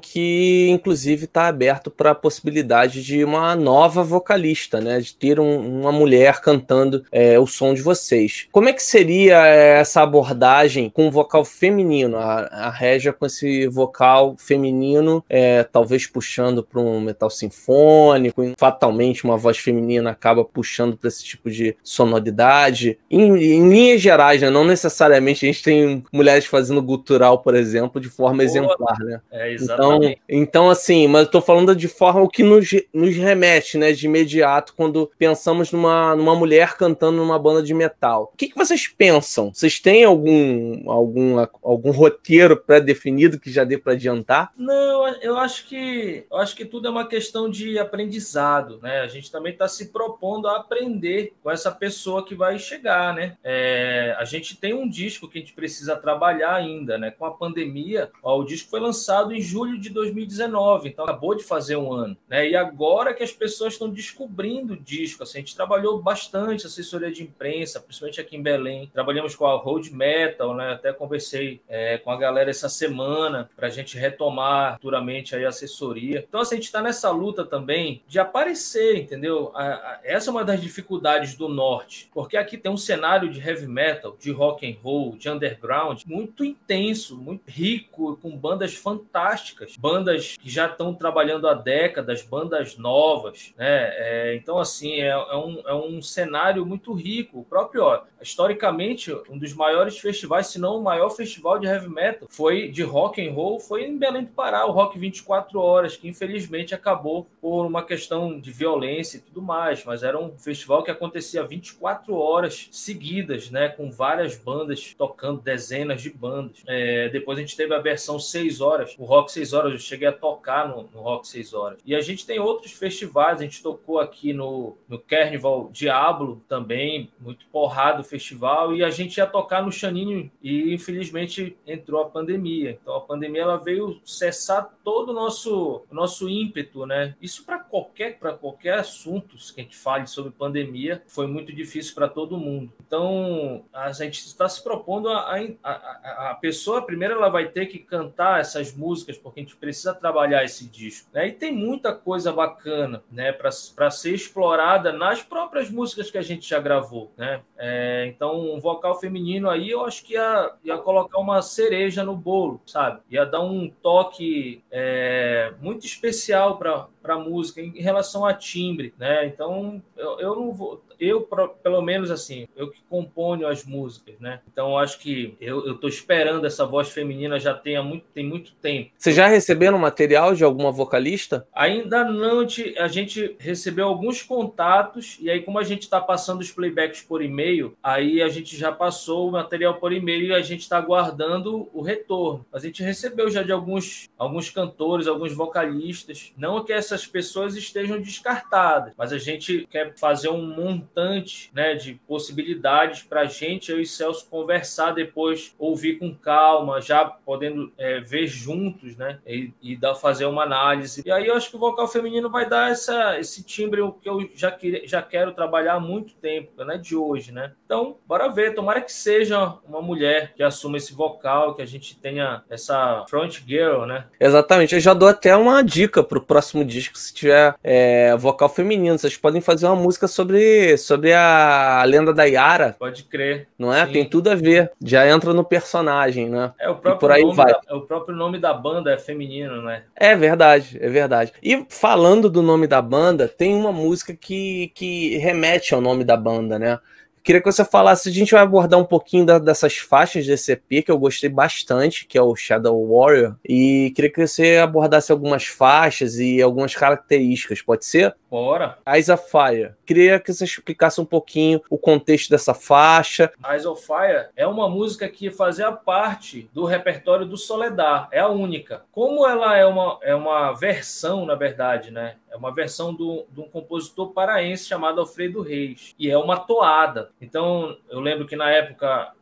que, inclusive, está aberto para a possibilidade de uma nova vocalista, né, de ter um, uma mulher cantando é, o som de vocês. Como é que seria é, essa abordagem com o vocal feminino, a, a Régia com esse vocal feminino, é, talvez puxando para um metal sinfônico, fatalmente uma voz feminina acaba puxando para esse tipo de sonoridade. Em, em linhas gerais, né? Não necessariamente a gente tem mulheres fazendo gutural, por exemplo, de forma Boa. exemplar, né? É, Então, então, assim, mas eu tô falando de forma o que nos, nos remete, né, de imediato, quando pensamos numa, numa mulher cantando numa banda de metal. O que, que vocês pensam? Vocês têm algum, algum, algum roteiro pré-definido que já dê para adiantar? Não, eu acho que eu acho que tudo é uma questão de aprendizado, né? A gente também está se propondo a aprender com essa pessoa que vai chegar, né? É, a gente tem um disco que a gente precisa trabalhar ainda, né? Com a pandemia, ó, o disco foi lançado em julho de 2019, então acabou de fazer um ano, né? E agora que as pessoas estão descobrindo o disco, assim, a gente trabalhou bastante assessoria de imprensa, principalmente aqui em Belém. Trabalhamos com a Road Metal, né? Até conversei é, com a galera essa semana para a gente retomar futuramente aí a assessoria. Então, assim, a gente está nessa luta também de aparecer, entendeu? A, a, essa é uma das dificuldades do norte, porque aqui tem um cenário de heavy metal, de rock and roll, de underground muito intenso, muito rico, com bandas fantásticas, bandas que já estão trabalhando há décadas, bandas novas, né? É, então, assim, é, é, um, é um cenário muito rico. O próprio, historicamente, um dos maiores festivais, se não o maior festival de heavy metal, foi de rock and roll, foi em Belém do Pará, o Rock 24 Horas, que infelizmente acabou por uma questão de violência e tudo mais, mas era um festival que acontecia 24 horas seguidas, né, com várias bandas tocando, dezenas de bandas. É, depois a gente teve a versão 6 horas, o Rock Rock 6 Horas, eu cheguei a tocar no, no Rock 6 Horas. E a gente tem outros festivais, a gente tocou aqui no, no Carnival Diablo também, muito porrado o festival, e a gente ia tocar no Chaninho e infelizmente entrou a pandemia. Então a pandemia ela veio cessar todo o nosso, nosso ímpeto, né? Isso para qualquer, qualquer assunto que a gente fale sobre pandemia, foi muito difícil para todo mundo. Então a gente está se propondo a, a, a, a pessoa, primeiro, ela vai ter que cantar essas músicas, porque a gente precisa trabalhar esse disco. Né? E tem muita coisa bacana né, para ser explorada nas próprias músicas que a gente já gravou. Né? É, então, um vocal feminino aí, eu acho que ia, ia colocar uma cereja no bolo, sabe? Ia dar um toque é, muito especial para a música em relação a timbre, né? Então, eu, eu não vou eu, pelo menos assim, eu que componho as músicas, né? Então acho que eu, eu tô esperando essa voz feminina já tem, muito, tem muito tempo. Você já recebeu material de alguma vocalista? Ainda não, a gente recebeu alguns contatos, e aí, como a gente está passando os playbacks por e-mail, aí a gente já passou o material por e-mail e a gente está aguardando o retorno. A gente recebeu já de alguns, alguns cantores, alguns vocalistas. Não que essas pessoas estejam descartadas, mas a gente quer fazer um montante né, de possibilidades para a gente, eu e Celso, conversar depois, ouvir com calma, já podendo é, ver juntos, né? E, e dar, fazer uma análise. E aí eu acho que o vocal feminino vai dar essa, esse timbre que eu já, que, já quero trabalhar há muito tempo, não é de hoje, né? Então, bora ver. Tomara que seja uma mulher que assuma esse vocal, que a gente tenha essa front girl, né? Exatamente. Eu já dou até uma dica pro próximo disco, se tiver é, vocal feminino. Vocês podem fazer uma música sobre sobre a lenda da Yara. Pode crer. Não é? Sim. Tem tudo a ver. Já entra no personagem, né? É o próprio, por aí vai. Da, é o próprio nome da banda é feminino, né? É verdade, é verdade. E falando do nome da banda, tem uma música que, que remete ao nome da banda, né? Queria que você falasse, a gente vai abordar um pouquinho da, dessas faixas desse EP que eu gostei bastante, que é o Shadow Warrior, e queria que você abordasse algumas faixas e algumas características, pode ser? Bora. Eyes of Fire. Queria que você explicasse um pouquinho o contexto dessa faixa. Eyes of Fire é uma música que fazia parte do repertório do Soledad, é a única. Como ela é uma, é uma versão, na verdade, né? É uma versão do, de um compositor paraense chamado Alfredo Reis. E é uma toada. Então, eu lembro que na época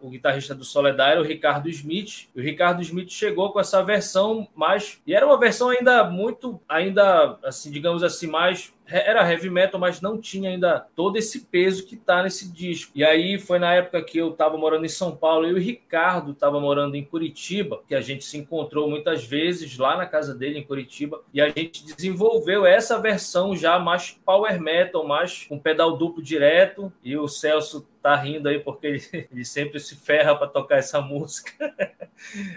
o guitarrista do Soledad era o Ricardo Smith. E o Ricardo Smith chegou com essa versão mais e era uma versão ainda muito, ainda assim, digamos assim, mais era heavy metal, mas não tinha ainda todo esse peso que tá nesse disco. E aí foi na época que eu tava morando em São Paulo e o Ricardo tava morando em Curitiba, que a gente se encontrou muitas vezes lá na casa dele em Curitiba, e a gente desenvolveu essa versão já mais power metal, mais com pedal duplo direto, e o Celso tá rindo aí porque ele, ele sempre se ferra para tocar essa música.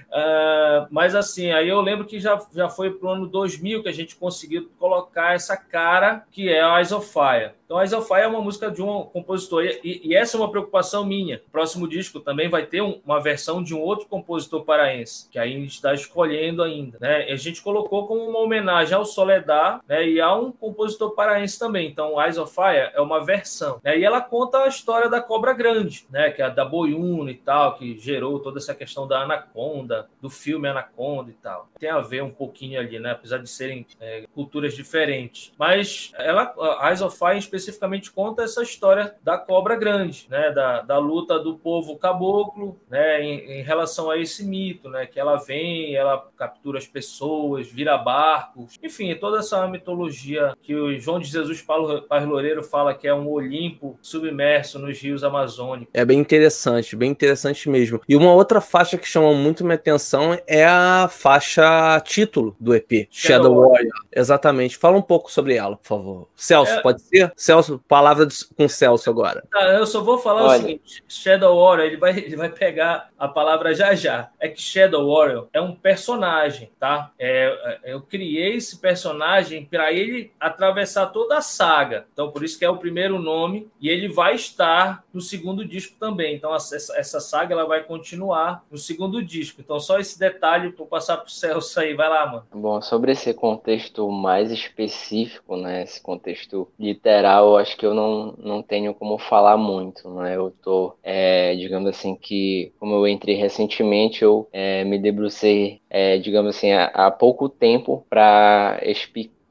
uh, mas assim, aí eu lembro que já, já foi pro ano 2000 que a gente conseguiu colocar essa cara que é Eyes of Fire. Então, Eyes of Fire é uma música de um compositor, e, e essa é uma preocupação minha. O próximo disco também vai ter um, uma versão de um outro compositor paraense, que aí a gente está escolhendo ainda. Né? E a gente colocou como uma homenagem ao Soledad né? e a um compositor paraense também. Então, Eyes of Fire é uma versão. Né? E ela conta a história da Cobra Grande, né? que é a da Boiuna e tal, que gerou toda essa questão da Anaconda, do filme Anaconda e tal. Tem a ver um pouquinho ali, né? apesar de serem é, culturas diferentes. Mas ela, Eyes of Fire, em especificamente conta essa história da cobra grande, né, da, da luta do povo caboclo, né, em, em, relação a esse mito, né, que ela vem, ela captura as pessoas, vira barcos, enfim, toda essa mitologia que o João de Jesus Paulo Paz Loureiro fala que é um Olimpo submerso nos rios amazônicos. É bem interessante, bem interessante mesmo. E uma outra faixa que chama muito minha atenção é a faixa título do EP, Shadow, Shadow Warrior. Exatamente. Fala um pouco sobre ela, por favor. Celso, é... pode ser? Celso, palavra com Celso agora. Tá, eu só vou falar Olha. o seguinte: Shadow Warrior, ele vai, ele vai pegar a palavra já já. É que Shadow Warrior é um personagem, tá? É, é eu criei esse personagem para ele atravessar toda a saga. Então, por isso que é o primeiro nome. E ele vai estar no segundo disco também. Então, essa, essa saga ela vai continuar no segundo disco. Então, só esse detalhe para passar para o Celso aí. Vai lá, mano. Bom, sobre esse contexto mais específico, né? Esse contexto literal geral, acho que eu não, não tenho como falar muito, né? Eu tô, é, digamos assim, que como eu entrei recentemente, eu é, me debrucei, é, digamos assim, há, há pouco tempo para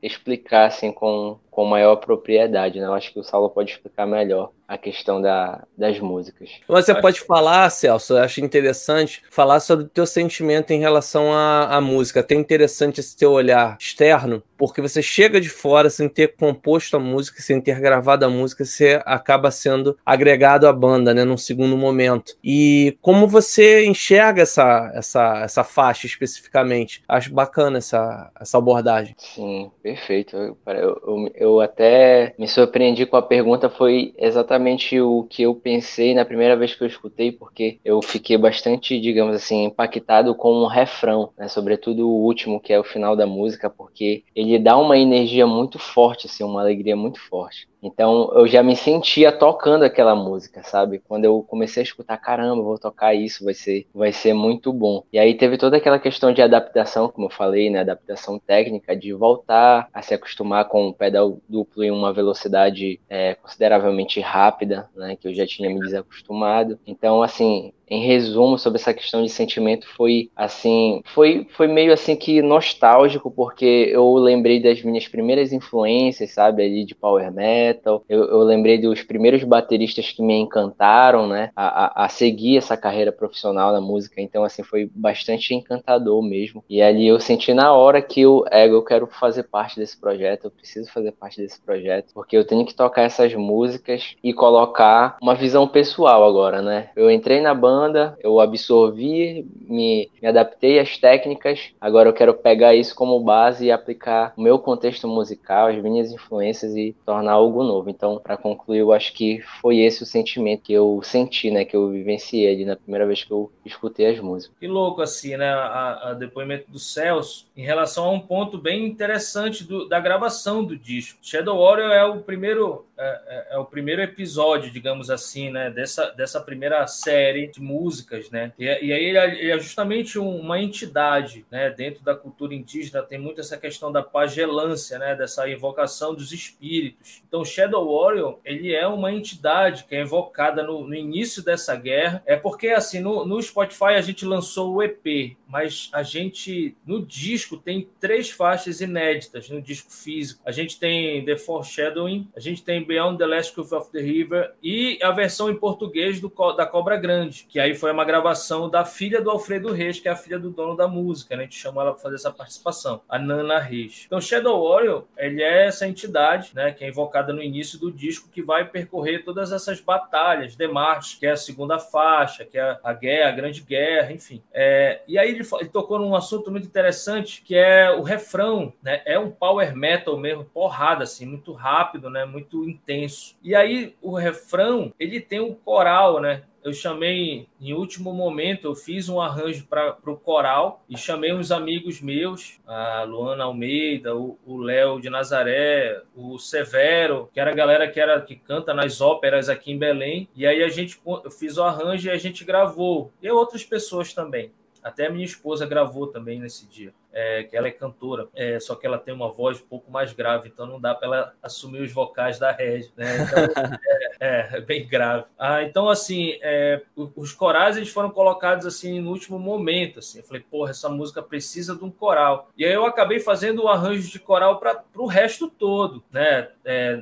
explicar assim com, com maior propriedade, né? Eu acho que o Saulo pode explicar melhor a questão da, das músicas. Você pode falar, Celso, eu acho interessante falar sobre o teu sentimento em relação à, à música. Até interessante esse teu olhar externo, porque você chega de fora sem ter composto a música, sem ter gravado a música, você acaba sendo agregado à banda, né, num segundo momento. E como você enxerga essa, essa, essa faixa especificamente? Acho bacana essa, essa abordagem. Sim, perfeito. Eu, eu, eu até me surpreendi com a pergunta, foi exatamente exatamente o que eu pensei na primeira vez que eu escutei, porque eu fiquei bastante, digamos assim, impactado com o um refrão, né? Sobretudo o último, que é o final da música, porque ele dá uma energia muito forte, assim, uma alegria muito forte. Então eu já me sentia tocando aquela música, sabe? Quando eu comecei a escutar, caramba, vou tocar isso, vai ser, vai ser muito bom. E aí teve toda aquela questão de adaptação, como eu falei, né? Adaptação técnica, de voltar a se acostumar com o pedal duplo em uma velocidade é, consideravelmente rápida, né? Que eu já tinha me desacostumado. Então, assim, em resumo sobre essa questão de sentimento foi assim foi foi meio assim que nostálgico porque eu lembrei das minhas primeiras influências sabe ali de power metal. Eu, eu lembrei dos primeiros bateristas que me encantaram né a, a, a, seguir essa carreira profissional na música. Então assim foi bastante encantador mesmo. E ali eu senti na hora que eu ego eu quero fazer parte desse projeto eu preciso fazer parte desse projeto porque eu tenho que tocar essas músicas e colocar uma visão pessoal agora né. Eu entrei na banda banda, eu absorvi, me, me adaptei às técnicas, agora eu quero pegar isso como base e aplicar o meu contexto musical, as minhas influências e tornar algo novo. Então, para concluir, eu acho que foi esse o sentimento que eu senti, né, que eu vivenciei ali na primeira vez que eu escutei as músicas. Que louco, assim, né, a, a depoimento do Celso, em relação a um ponto bem interessante do, da gravação do disco. Shadow Warrior é o primeiro é, é, é, o primeiro episódio, digamos assim, né, dessa, dessa primeira série de músicas, né? E, e aí ele é, ele é justamente um, uma entidade, né? Dentro da cultura indígena tem muito essa questão da pagelância, né? Dessa invocação dos espíritos. Então, Shadow Warrior ele é uma entidade que é invocada no, no início dessa guerra. É porque assim no, no Spotify a gente lançou o EP, mas a gente no disco tem três faixas inéditas no disco físico. A gente tem The Foreshadowing, a gente tem Beyond the Last Curve of the River e a versão em português do, da Cobra Grande, que aí foi uma gravação da filha do Alfredo Reis, que é a filha do dono da música, né? A gente chamou ela para fazer essa participação, a Nana Reis. Então Shadow Warrior, ele é essa entidade, né, que é invocada no início do disco que vai percorrer todas essas batalhas, Demarche, que é a segunda faixa, que é a guerra, a grande guerra, enfim. É, e aí ele, ele tocou num assunto muito interessante, que é o refrão, né? É um power metal mesmo, porrada assim, muito rápido, né? Muito intenso. E aí o refrão, ele tem um coral, né? eu chamei, em último momento, eu fiz um arranjo para o coral e chamei uns amigos meus, a Luana Almeida, o Léo de Nazaré, o Severo, que era a galera que, era, que canta nas óperas aqui em Belém. E aí a gente eu fiz o arranjo e a gente gravou. E outras pessoas também. Até a minha esposa gravou também nesse dia é, que ela é cantora, é, só que ela tem uma voz um pouco mais grave, então não dá para ela assumir os vocais da Regi, né? Então, é, é, bem grave. Ah, então, assim, é, os corais eles foram colocados assim no último momento, assim. Eu falei, porra, essa música precisa de um coral. E aí eu acabei fazendo o arranjo de coral para o resto todo, né? É,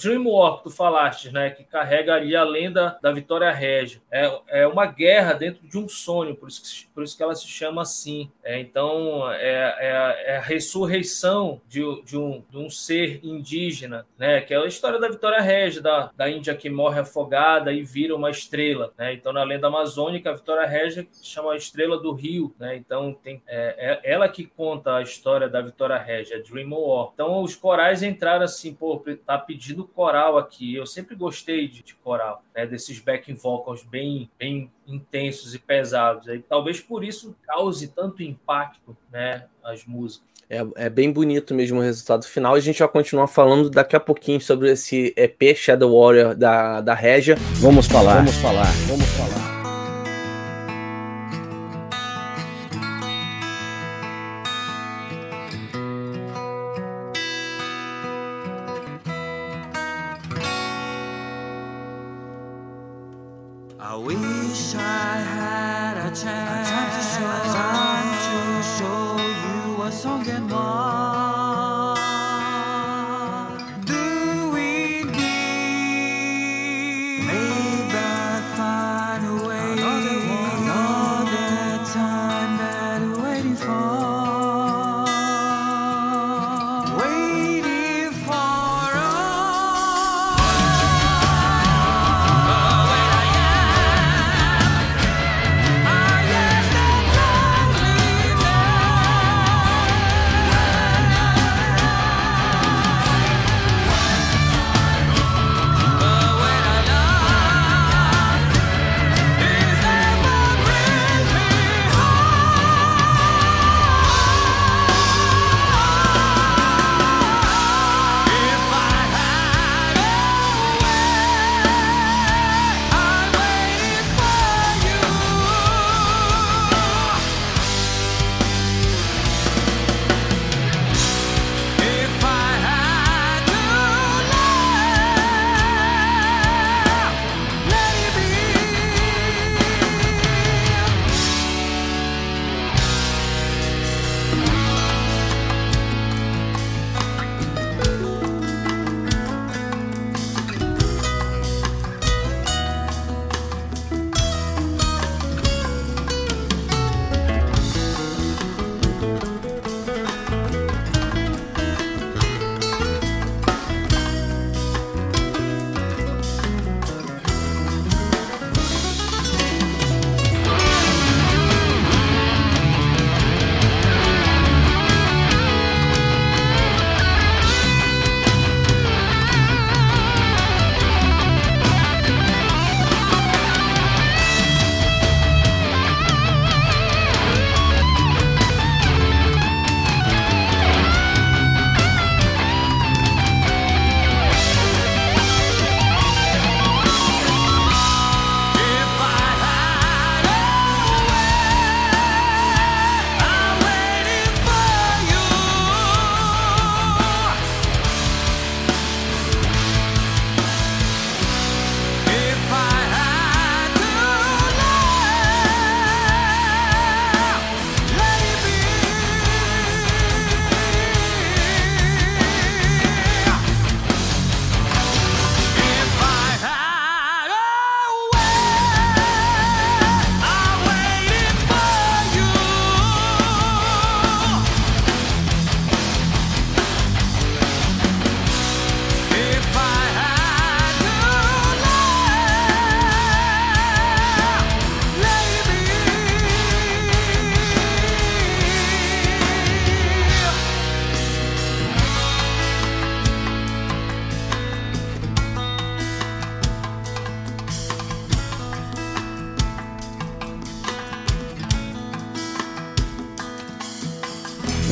Dream Walk, tu falaste, né? Que carrega ali a lenda da Vitória Régia. É, é uma guerra dentro de um sonho, por isso que, por isso que ela se chama assim. É, então, é, é, é a ressurreição de, de, um, de um ser indígena, né? Que é a história da Vitória Régia, da, da Índia que morre afogada e vira uma estrela, né? Então, na lenda amazônica, a Vitória Régia se chama a estrela do rio, né? Então, tem, é, é ela que conta a história da Vitória Régia, Dream War. Então, os corais entraram assim, pô, tá pedindo coral aqui. Eu sempre gostei de, de coral, né? Desses backing vocals bem, bem intensos e pesados. E talvez por isso cause tanto impacto, né, as músicas. É, é, bem bonito mesmo o resultado final. A gente vai continuar falando daqui a pouquinho sobre esse EP Shadow Warrior da, da Regia. Vamos falar, vamos falar, vamos falar.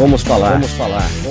Vamos falar, vamos falar.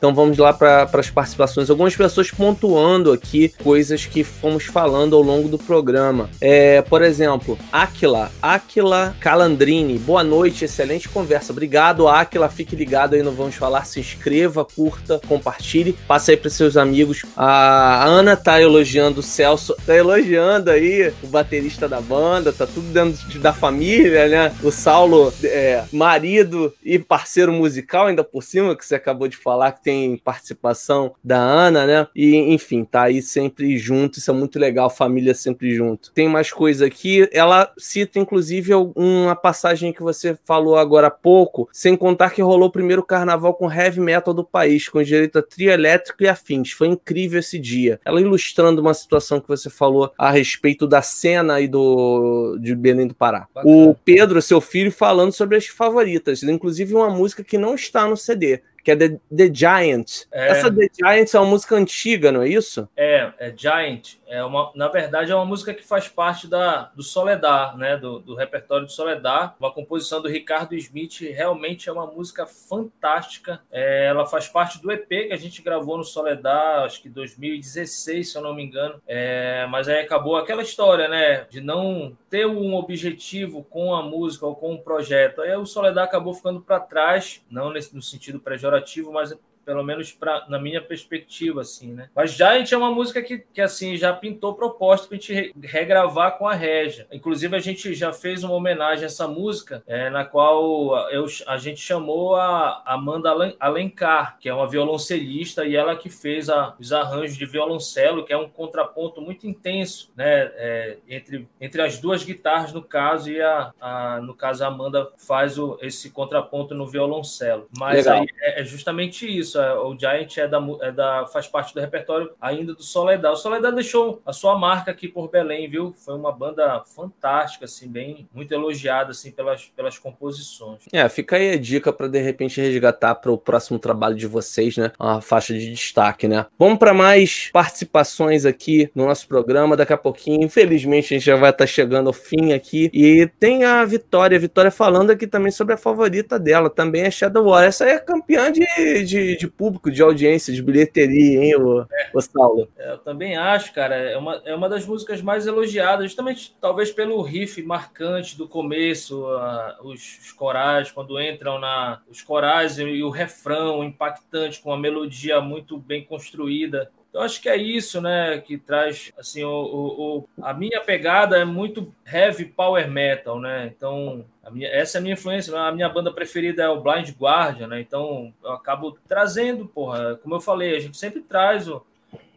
Então vamos lá para as participações. Algumas pessoas pontuando aqui coisas que fomos falando ao longo do programa. É, por exemplo, Aquila, Aquila Calandrini. Boa noite, excelente conversa. Obrigado, Aquila. Fique ligado aí no Vamos Falar. Se inscreva, curta, compartilhe. Passe aí para seus amigos. A Ana tá elogiando o Celso, tá elogiando aí o baterista da banda. Tá tudo dentro de- da família, né? O Saulo, é, marido e parceiro musical, ainda por cima, que você acabou de falar que tem participação da Ana, né? E, enfim, tá aí sempre junto. Isso é muito legal, família sempre junto. Tem mais coisa aqui. Ela cita, inclusive, uma passagem que você falou agora há pouco, sem contar que rolou o primeiro carnaval com heavy metal do país, com direito a trio elétrico e afins. Foi incrível esse dia. Ela ilustrando uma situação que você falou a respeito da cena aí do, de Belém do Pará. Bacana. O Pedro, seu filho, falando sobre as favoritas, inclusive uma música que não está no CD. Que é The, The Giant. É. Essa The Giant é uma música antiga, não é isso? É, é Giant. É uma, na verdade, é uma música que faz parte da, do Soledar, né? Do, do repertório do Soledar. Uma composição do Ricardo Smith. Realmente é uma música fantástica. É, ela faz parte do EP que a gente gravou no Soledar, acho que 2016, se eu não me engano. É, mas aí acabou aquela história, né? De não ter um objetivo com a música ou com o projeto. Aí o Soledar acabou ficando para trás, não nesse, no sentido pejorativo, mas pelo menos pra, na minha perspectiva, assim, né? Mas Giant é uma música que, que assim, já pintou proposta pra gente regravar com a Regia. Inclusive, a gente já fez uma homenagem a essa música, é, na qual eu, a gente chamou a Amanda Alencar, que é uma violoncelista, e ela que fez a, os arranjos de violoncelo, que é um contraponto muito intenso, né? É, entre, entre as duas guitarras, no caso, e a, a no caso, a Amanda faz o, esse contraponto no violoncelo. Mas é, é, justamente isso. O Giant é da, é da, faz parte do repertório ainda do Soledad. O Soledad deixou a sua marca aqui por Belém, viu? Foi uma banda fantástica, assim, bem muito elogiada assim pelas, pelas composições. É, fica aí a dica para de repente resgatar para o próximo trabalho de vocês, né? Uma faixa de destaque, né? Vamos para mais participações aqui no nosso programa daqui a pouquinho. Infelizmente a gente já vai estar tá chegando ao fim aqui e tem a Vitória, a Vitória falando aqui também sobre a favorita dela, também é Shadow War. Essa é campeã de, de, de público, de audiência, de bilheteria, hein, o, é. Saulo? Eu também acho, cara. É uma, é uma das músicas mais elogiadas, justamente talvez pelo riff marcante do começo, uh, os, os, corais, quando entram na. Os corais e, e o refrão impactante, com uma melodia muito bem construída. Então acho que é isso, né, que traz assim o, o, a minha pegada é muito heavy power metal, né? Então minha, essa é a minha influência. A minha banda preferida é o Blind Guardian, né? Então eu acabo trazendo, porra, como eu falei, a gente sempre traz o,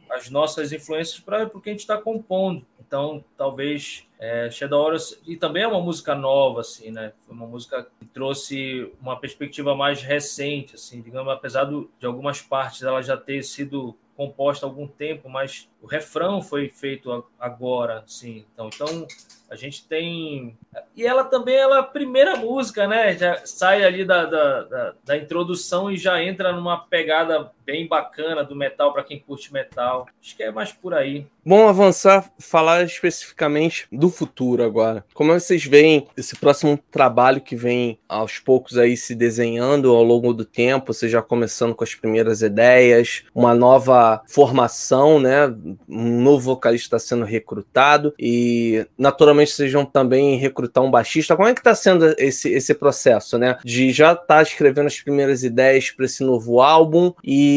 as nossas influências para o que a gente está compondo. Então talvez é, Shadow Horus, e também é uma música nova, assim, né? Foi uma música que trouxe uma perspectiva mais recente, assim, digamos, apesar do, de algumas partes ela já ter sido composta há algum tempo, mas o refrão foi feito agora, sim. Então, então a gente tem e ela também ela é a primeira música, né? Já sai ali da, da, da, da introdução e já entra numa pegada bem bacana do metal para quem curte metal. Acho que é mais por aí. Vamos avançar, falar especificamente do futuro agora. Como vocês veem esse próximo trabalho que vem aos poucos aí se desenhando ao longo do tempo, você já começando com as primeiras ideias, uma nova formação, né? Um novo vocalista está sendo recrutado e naturalmente vocês vão também recrutar um baixista. Como é que está sendo esse, esse processo, né? De já estar tá escrevendo as primeiras ideias para esse novo álbum e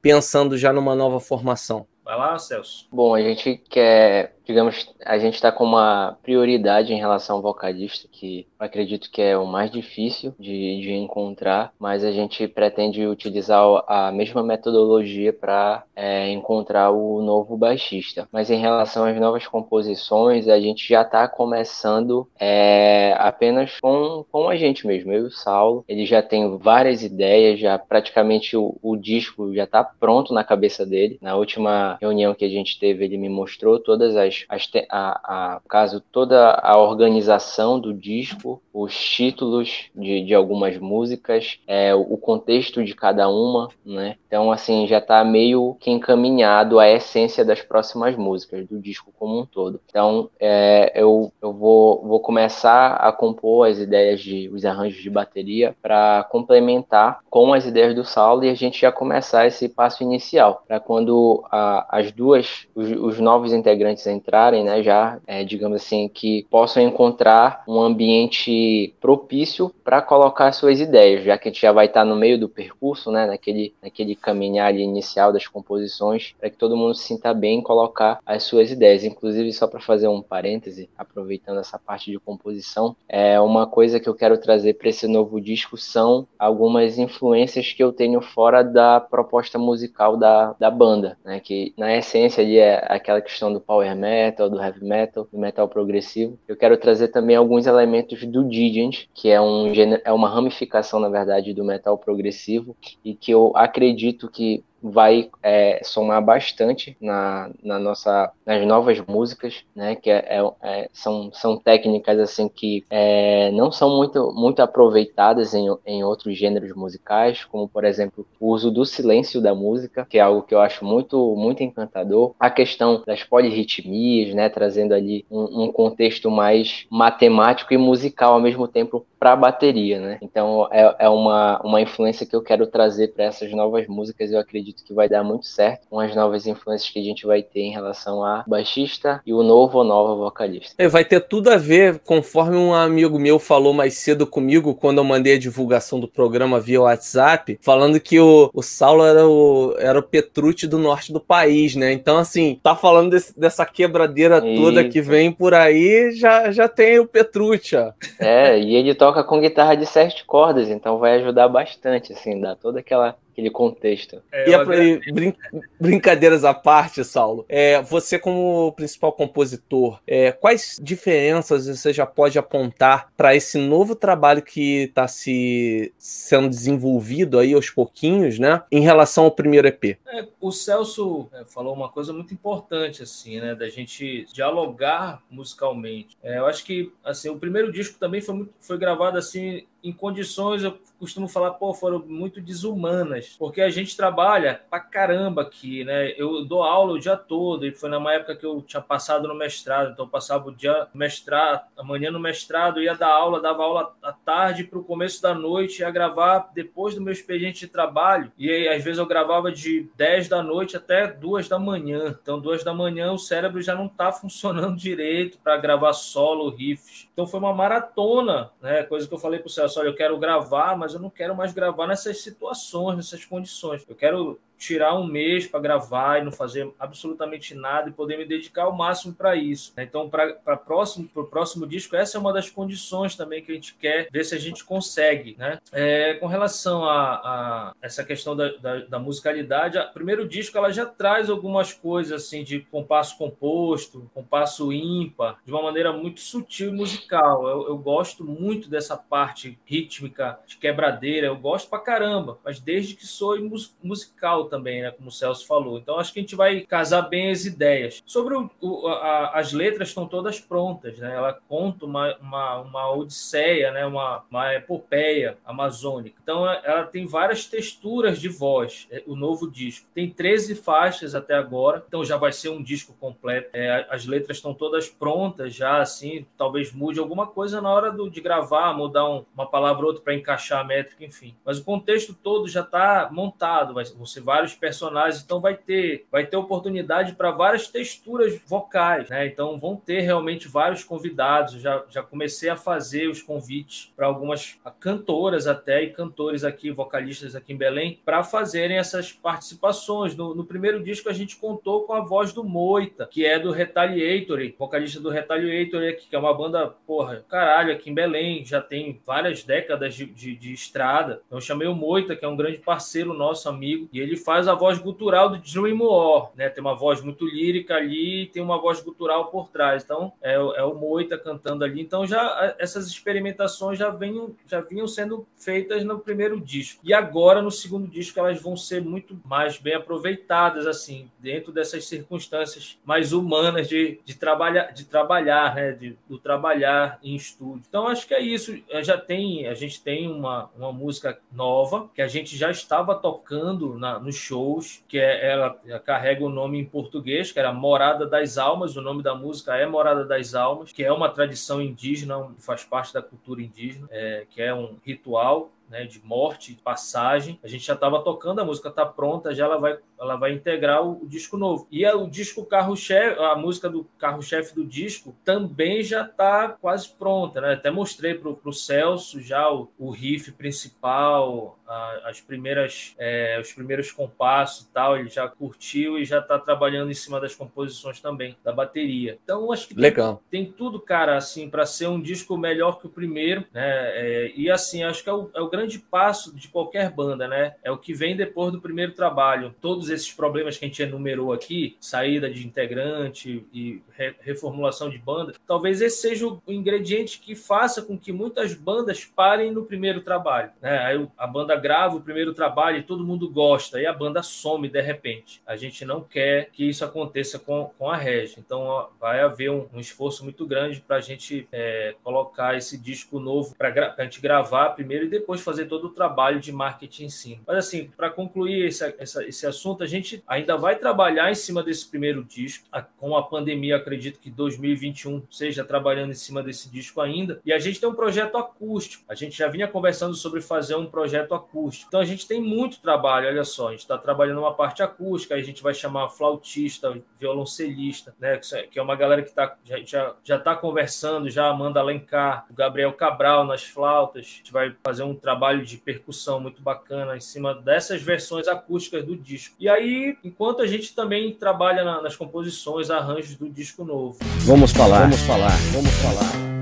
pensando já numa nova formação? Vai lá, Celso. Bom, a gente quer digamos, a gente está com uma prioridade em relação ao vocalista, que acredito que é o mais difícil de, de encontrar, mas a gente pretende utilizar a mesma metodologia para é, encontrar o novo baixista. Mas em relação às novas composições, a gente já está começando é, apenas com, com a gente mesmo, eu e o Saulo. Ele já tem várias ideias, já praticamente o, o disco já está pronto na cabeça dele. Na última reunião que a gente teve, ele me mostrou todas as as, a, a, caso toda a organização do disco, os títulos de, de algumas músicas, é, o contexto de cada uma, né? Então, assim, já está meio que encaminhado a essência das próximas músicas, do disco como um todo. Então, é, eu, eu vou, vou começar a compor as ideias de os arranjos de bateria para complementar com as ideias do Saulo e a gente já começar esse passo inicial, para quando a, as duas, os, os novos integrantes entrarem, né, já, é, digamos assim, que possam encontrar um ambiente propício para colocar suas ideias, já que a gente já vai estar no meio do percurso, né, naquele, naquele caminhar inicial das composições, para que todo mundo se sinta bem em colocar as suas ideias. Inclusive, só para fazer um parêntese, aproveitando essa parte de composição, é uma coisa que eu quero trazer para esse novo disco são algumas influências que eu tenho fora da proposta musical da, da banda, né, que na essência ali é aquela questão do power metal, do heavy metal, do metal progressivo. Eu quero trazer também alguns elementos do Digent, que é, um, é uma ramificação, na verdade, do metal progressivo, e que eu acredito que vai é, somar bastante na, na nossa, nas novas músicas, né? Que é, é, é são, são técnicas assim que é, não são muito, muito aproveitadas em, em outros gêneros musicais, como por exemplo o uso do silêncio da música, que é algo que eu acho muito, muito encantador. A questão das polirritmias, né? Trazendo ali um, um contexto mais matemático e musical ao mesmo tempo para a bateria, né? Então é, é uma, uma influência que eu quero trazer para essas novas músicas. Eu acredito acredito que vai dar muito certo com as novas influências que a gente vai ter em relação a baixista e o novo ou nova vocalista. É, vai ter tudo a ver, conforme um amigo meu falou mais cedo comigo, quando eu mandei a divulgação do programa via WhatsApp, falando que o, o Saulo era o, era o Petrucci do norte do país, né? Então, assim, tá falando desse, dessa quebradeira toda que vem por aí, já, já tem o Petrucci, ó. É, e ele toca com guitarra de sete cordas, então vai ajudar bastante, assim, dá todo aquela, aquele contexto. É, E, a- e brin- brincadeiras à parte, Saulo, é, você como principal compositor, é, quais diferenças você já pode apontar para esse novo trabalho que está se sendo desenvolvido aí aos pouquinhos, né, em relação ao primeiro EP? É, o Celso é, falou uma coisa muito importante, assim, né? Da gente dialogar musicalmente. É, eu acho que, assim, o primeiro disco também foi, muito, foi gravado, assim, em condições, eu costumo falar, pô, foram muito desumanas, porque a gente trabalha pra caramba aqui, né? Eu dou aula o dia todo, e foi numa época que eu tinha passado no mestrado, então eu passava o dia no mestrado, amanhã no mestrado, ia dar aula, dava aula à tarde para o começo da noite, ia gravar depois do meu expediente de trabalho, e aí, às vezes eu gravava de 10 da noite até 2 da manhã, então 2 da manhã o cérebro já não tá funcionando direito para gravar solo, riffs, então foi uma maratona, né? Coisa que eu falei pro Celso, olha, eu quero gravar, mas eu não quero mais gravar nessas situações, nessas condições. Eu quero tirar um mês para gravar e não fazer absolutamente nada e poder me dedicar ao máximo para isso. né? Então, para próximo, o próximo disco, essa é uma das condições também que a gente quer ver se a gente consegue. Né? É, com relação a, a essa questão da, da, da musicalidade, o primeiro disco ela já traz algumas coisas assim de compasso composto, compasso ímpar, de uma maneira muito sutil e musical. Eu, eu gosto muito dessa parte rítmica, de quebradeira, eu gosto pra caramba, mas desde que sou mus- musical também, né? Como o Celso falou. Então acho que a gente vai casar bem as ideias. Sobre o, o- a- as letras estão todas prontas, né? Ela conta uma, uma, uma odisseia, né? Uma, uma epopeia amazônica. Então ela tem várias texturas de voz. é, O novo disco tem 13 faixas até agora, então já vai ser um disco completo. É, as letras estão todas prontas já, assim. Talvez mude alguma coisa na hora do- de gravar, mudar um- uma palavra ou outra para encaixar a métrica, enfim. Mas o contexto todo já está montado, vai, vão ser personagens, então vai ter, vai ter oportunidade para várias texturas vocais, né? Então vão ter realmente vários convidados. Já, já comecei a fazer os convites para algumas cantoras até e cantores aqui, vocalistas aqui em Belém, para fazerem essas participações. No, no primeiro disco a gente contou com a voz do Moita, que é do Retaliatory, vocalista do Retaliatory aqui, que é uma banda, porra, caralho, aqui em Belém, já tem várias décadas de, de, de estrada. Então eu chamei o Moita, que é um grande parceiro nosso, amigo, e ele faz a voz gutural do Dream War, né? Tem uma voz muito lírica ali tem uma voz gutural por trás. Então é, é o Moita cantando ali. Então já essas experimentações já vinham, já vinham sendo feitas no primeiro disco. E agora no segundo disco elas vão ser muito mais bem aproveitadas assim, dentro dessas circunstâncias mais humanas de, de trabalhar, de trabalhar, né? De, do trabalhar em estúdio. Então acho que é isso. Eh, Já tem, a gente tem uma, uma música nova que a gente já estava tocando na, nos shows, que é, ela, carrega o nome em português, que era Morada das Almas. O nome da música é Morada das Almas, que é uma tradição indígena, faz parte da cultura indígena, é, que é um ritual né, de morte, de passagem. A gente já estava tocando, a música está pronta, já ela vai, ela vai integrar o, o disco novo. E a- o disco carro-chefe, a música do carro-chefe do disco também já está quase pronta, né? Até mostrei para o Celso já o, o riff principal, a- as primeiras, é, os primeiros compassos e tal, ele já curtiu e já está trabalhando em cima das composições também, da bateria. Então, acho que tem Legal. tem tudo, cara, assim, para ser um disco melhor que o primeiro, né? É, e assim, acho que é o, é o grande passo de qualquer banda, né? É o que vem depois do primeiro trabalho. Todos esses problemas que a gente enumerou aqui, saída de integrante e re- reformulação de banda, talvez esse seja o ingrediente que faça com que muitas bandas parem no primeiro trabalho, né? Aí a banda grava o primeiro trabalho e todo mundo gosta, e a banda some de repente. A gente não quer que isso aconteça com, com a Regi. Então ó, vai haver um, um esforço muito grande para a gente é, colocar esse disco novo, para a gente gravar primeiro e depois fazer fazer todo o trabalho de marketing em cima. Mas assim, para concluir esse, essa, esse assunto, a gente ainda vai trabalhar em cima desse primeiro disco. A, com a pandemia, acredito que 2021 seja trabalhando em cima desse disco ainda. E a gente tem um projeto acústico. A gente já vinha conversando sobre fazer um projeto acústico. Então a gente tem muito trabalho, olha só. A gente está trabalhando uma parte acústica, a gente vai chamar flautista, violoncelista, né? Que é uma galera que tá, já, já, já tá conversando, já Amanda Alencar, o Gabriel Cabral nas flautas. A gente vai fazer um trabalho de percussão muito bacana em cima dessas versões acústicas do disco. E aí, enquanto a gente também trabalha na, nas composições, arranjos do disco novo. Vamos falar, vamos falar, vamos falar.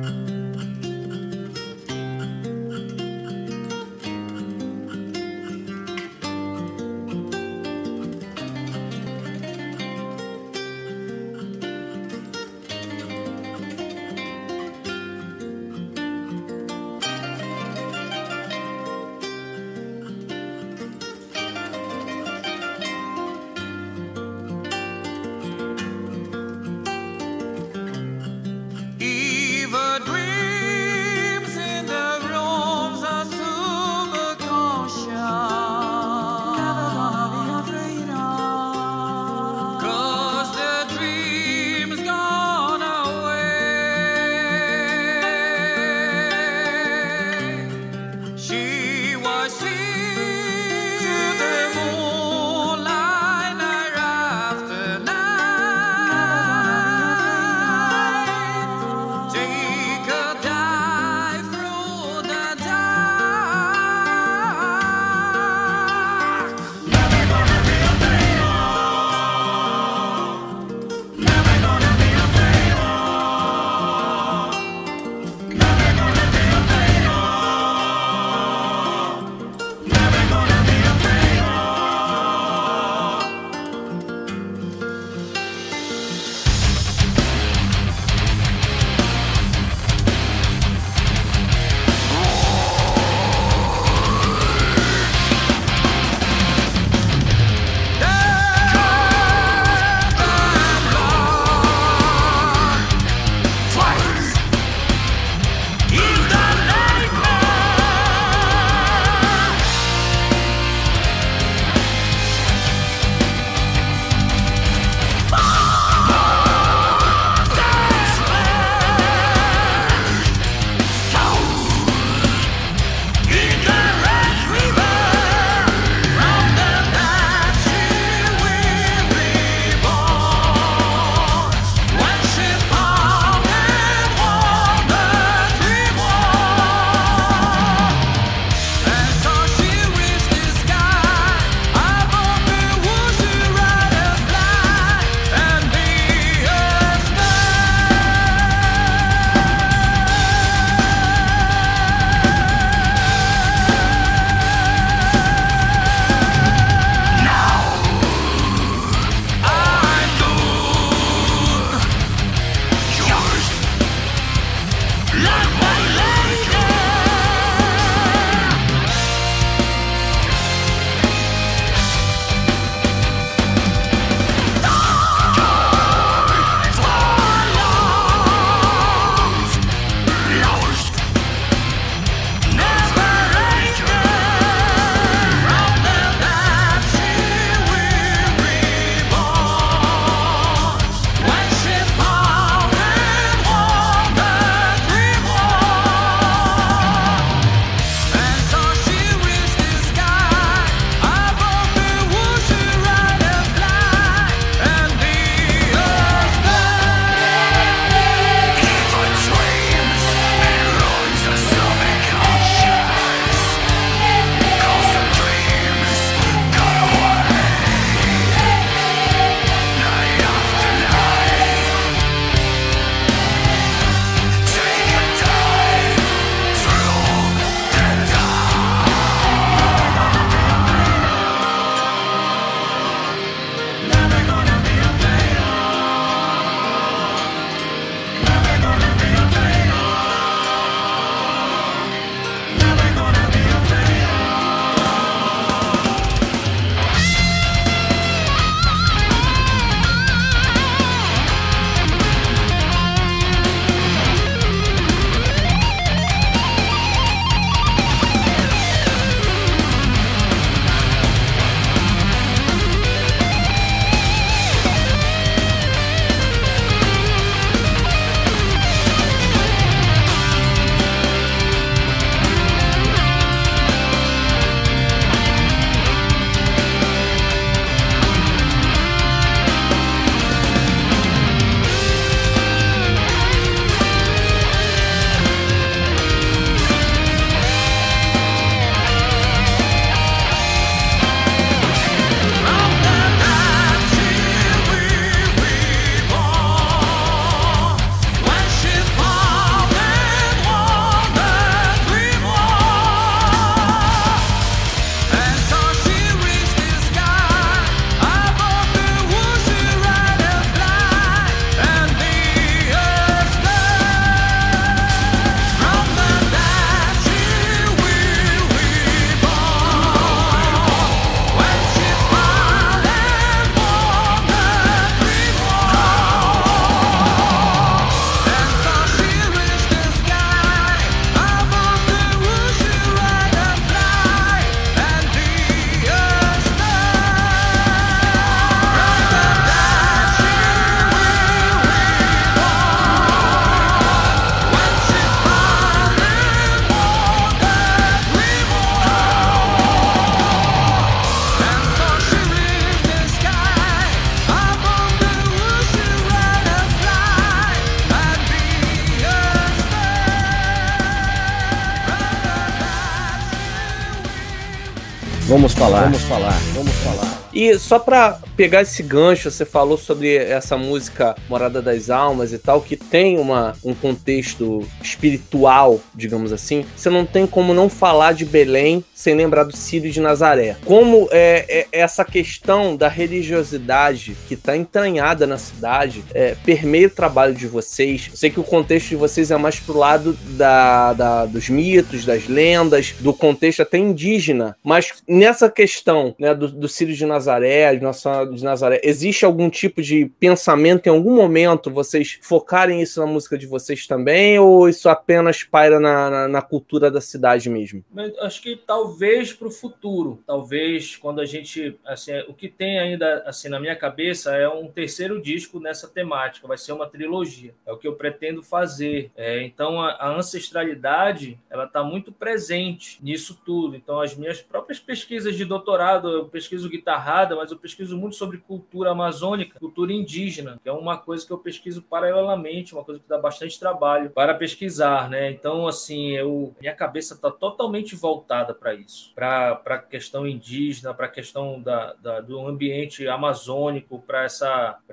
Falar. Vamos falar. Vamos falar. E só pra pegar esse gancho, você falou sobre essa música Morada das Almas e tal, que tem uma, um contexto espiritual, digamos assim. Você não tem como não falar de Belém sem lembrar do Círio de Nazaré. Como é, é essa questão da religiosidade que está entranhada na cidade é, permeia o trabalho de vocês. Eu sei que o contexto de vocês é mais pro lado da, da, dos mitos, das lendas, do contexto até indígena, mas nessa questão né, do, do Círio de Nazaré, de Nossa de Nazaré, existe algum tipo de pensamento em algum momento vocês focarem isso na música de vocês também, ou isso apenas paira na, na, na cultura da cidade mesmo? Acho que talvez para o futuro, talvez quando a gente, assim, o que tem ainda assim na minha cabeça é um terceiro disco nessa temática, vai ser uma trilogia, é o que eu pretendo fazer. É, então a, a ancestralidade ela está muito presente nisso tudo. Então as minhas próprias pesquisas de doutorado, eu pesquiso guitarrada, mas eu pesquiso muito sobre cultura amazônica, cultura indígena, que é uma coisa que eu pesquiso paralelamente, uma coisa que dá bastante trabalho para pesquisar, né? Então assim, eu minha cabeça está totalmente voltada para isso, para a questão indígena, para a questão da, da, do ambiente amazônico, para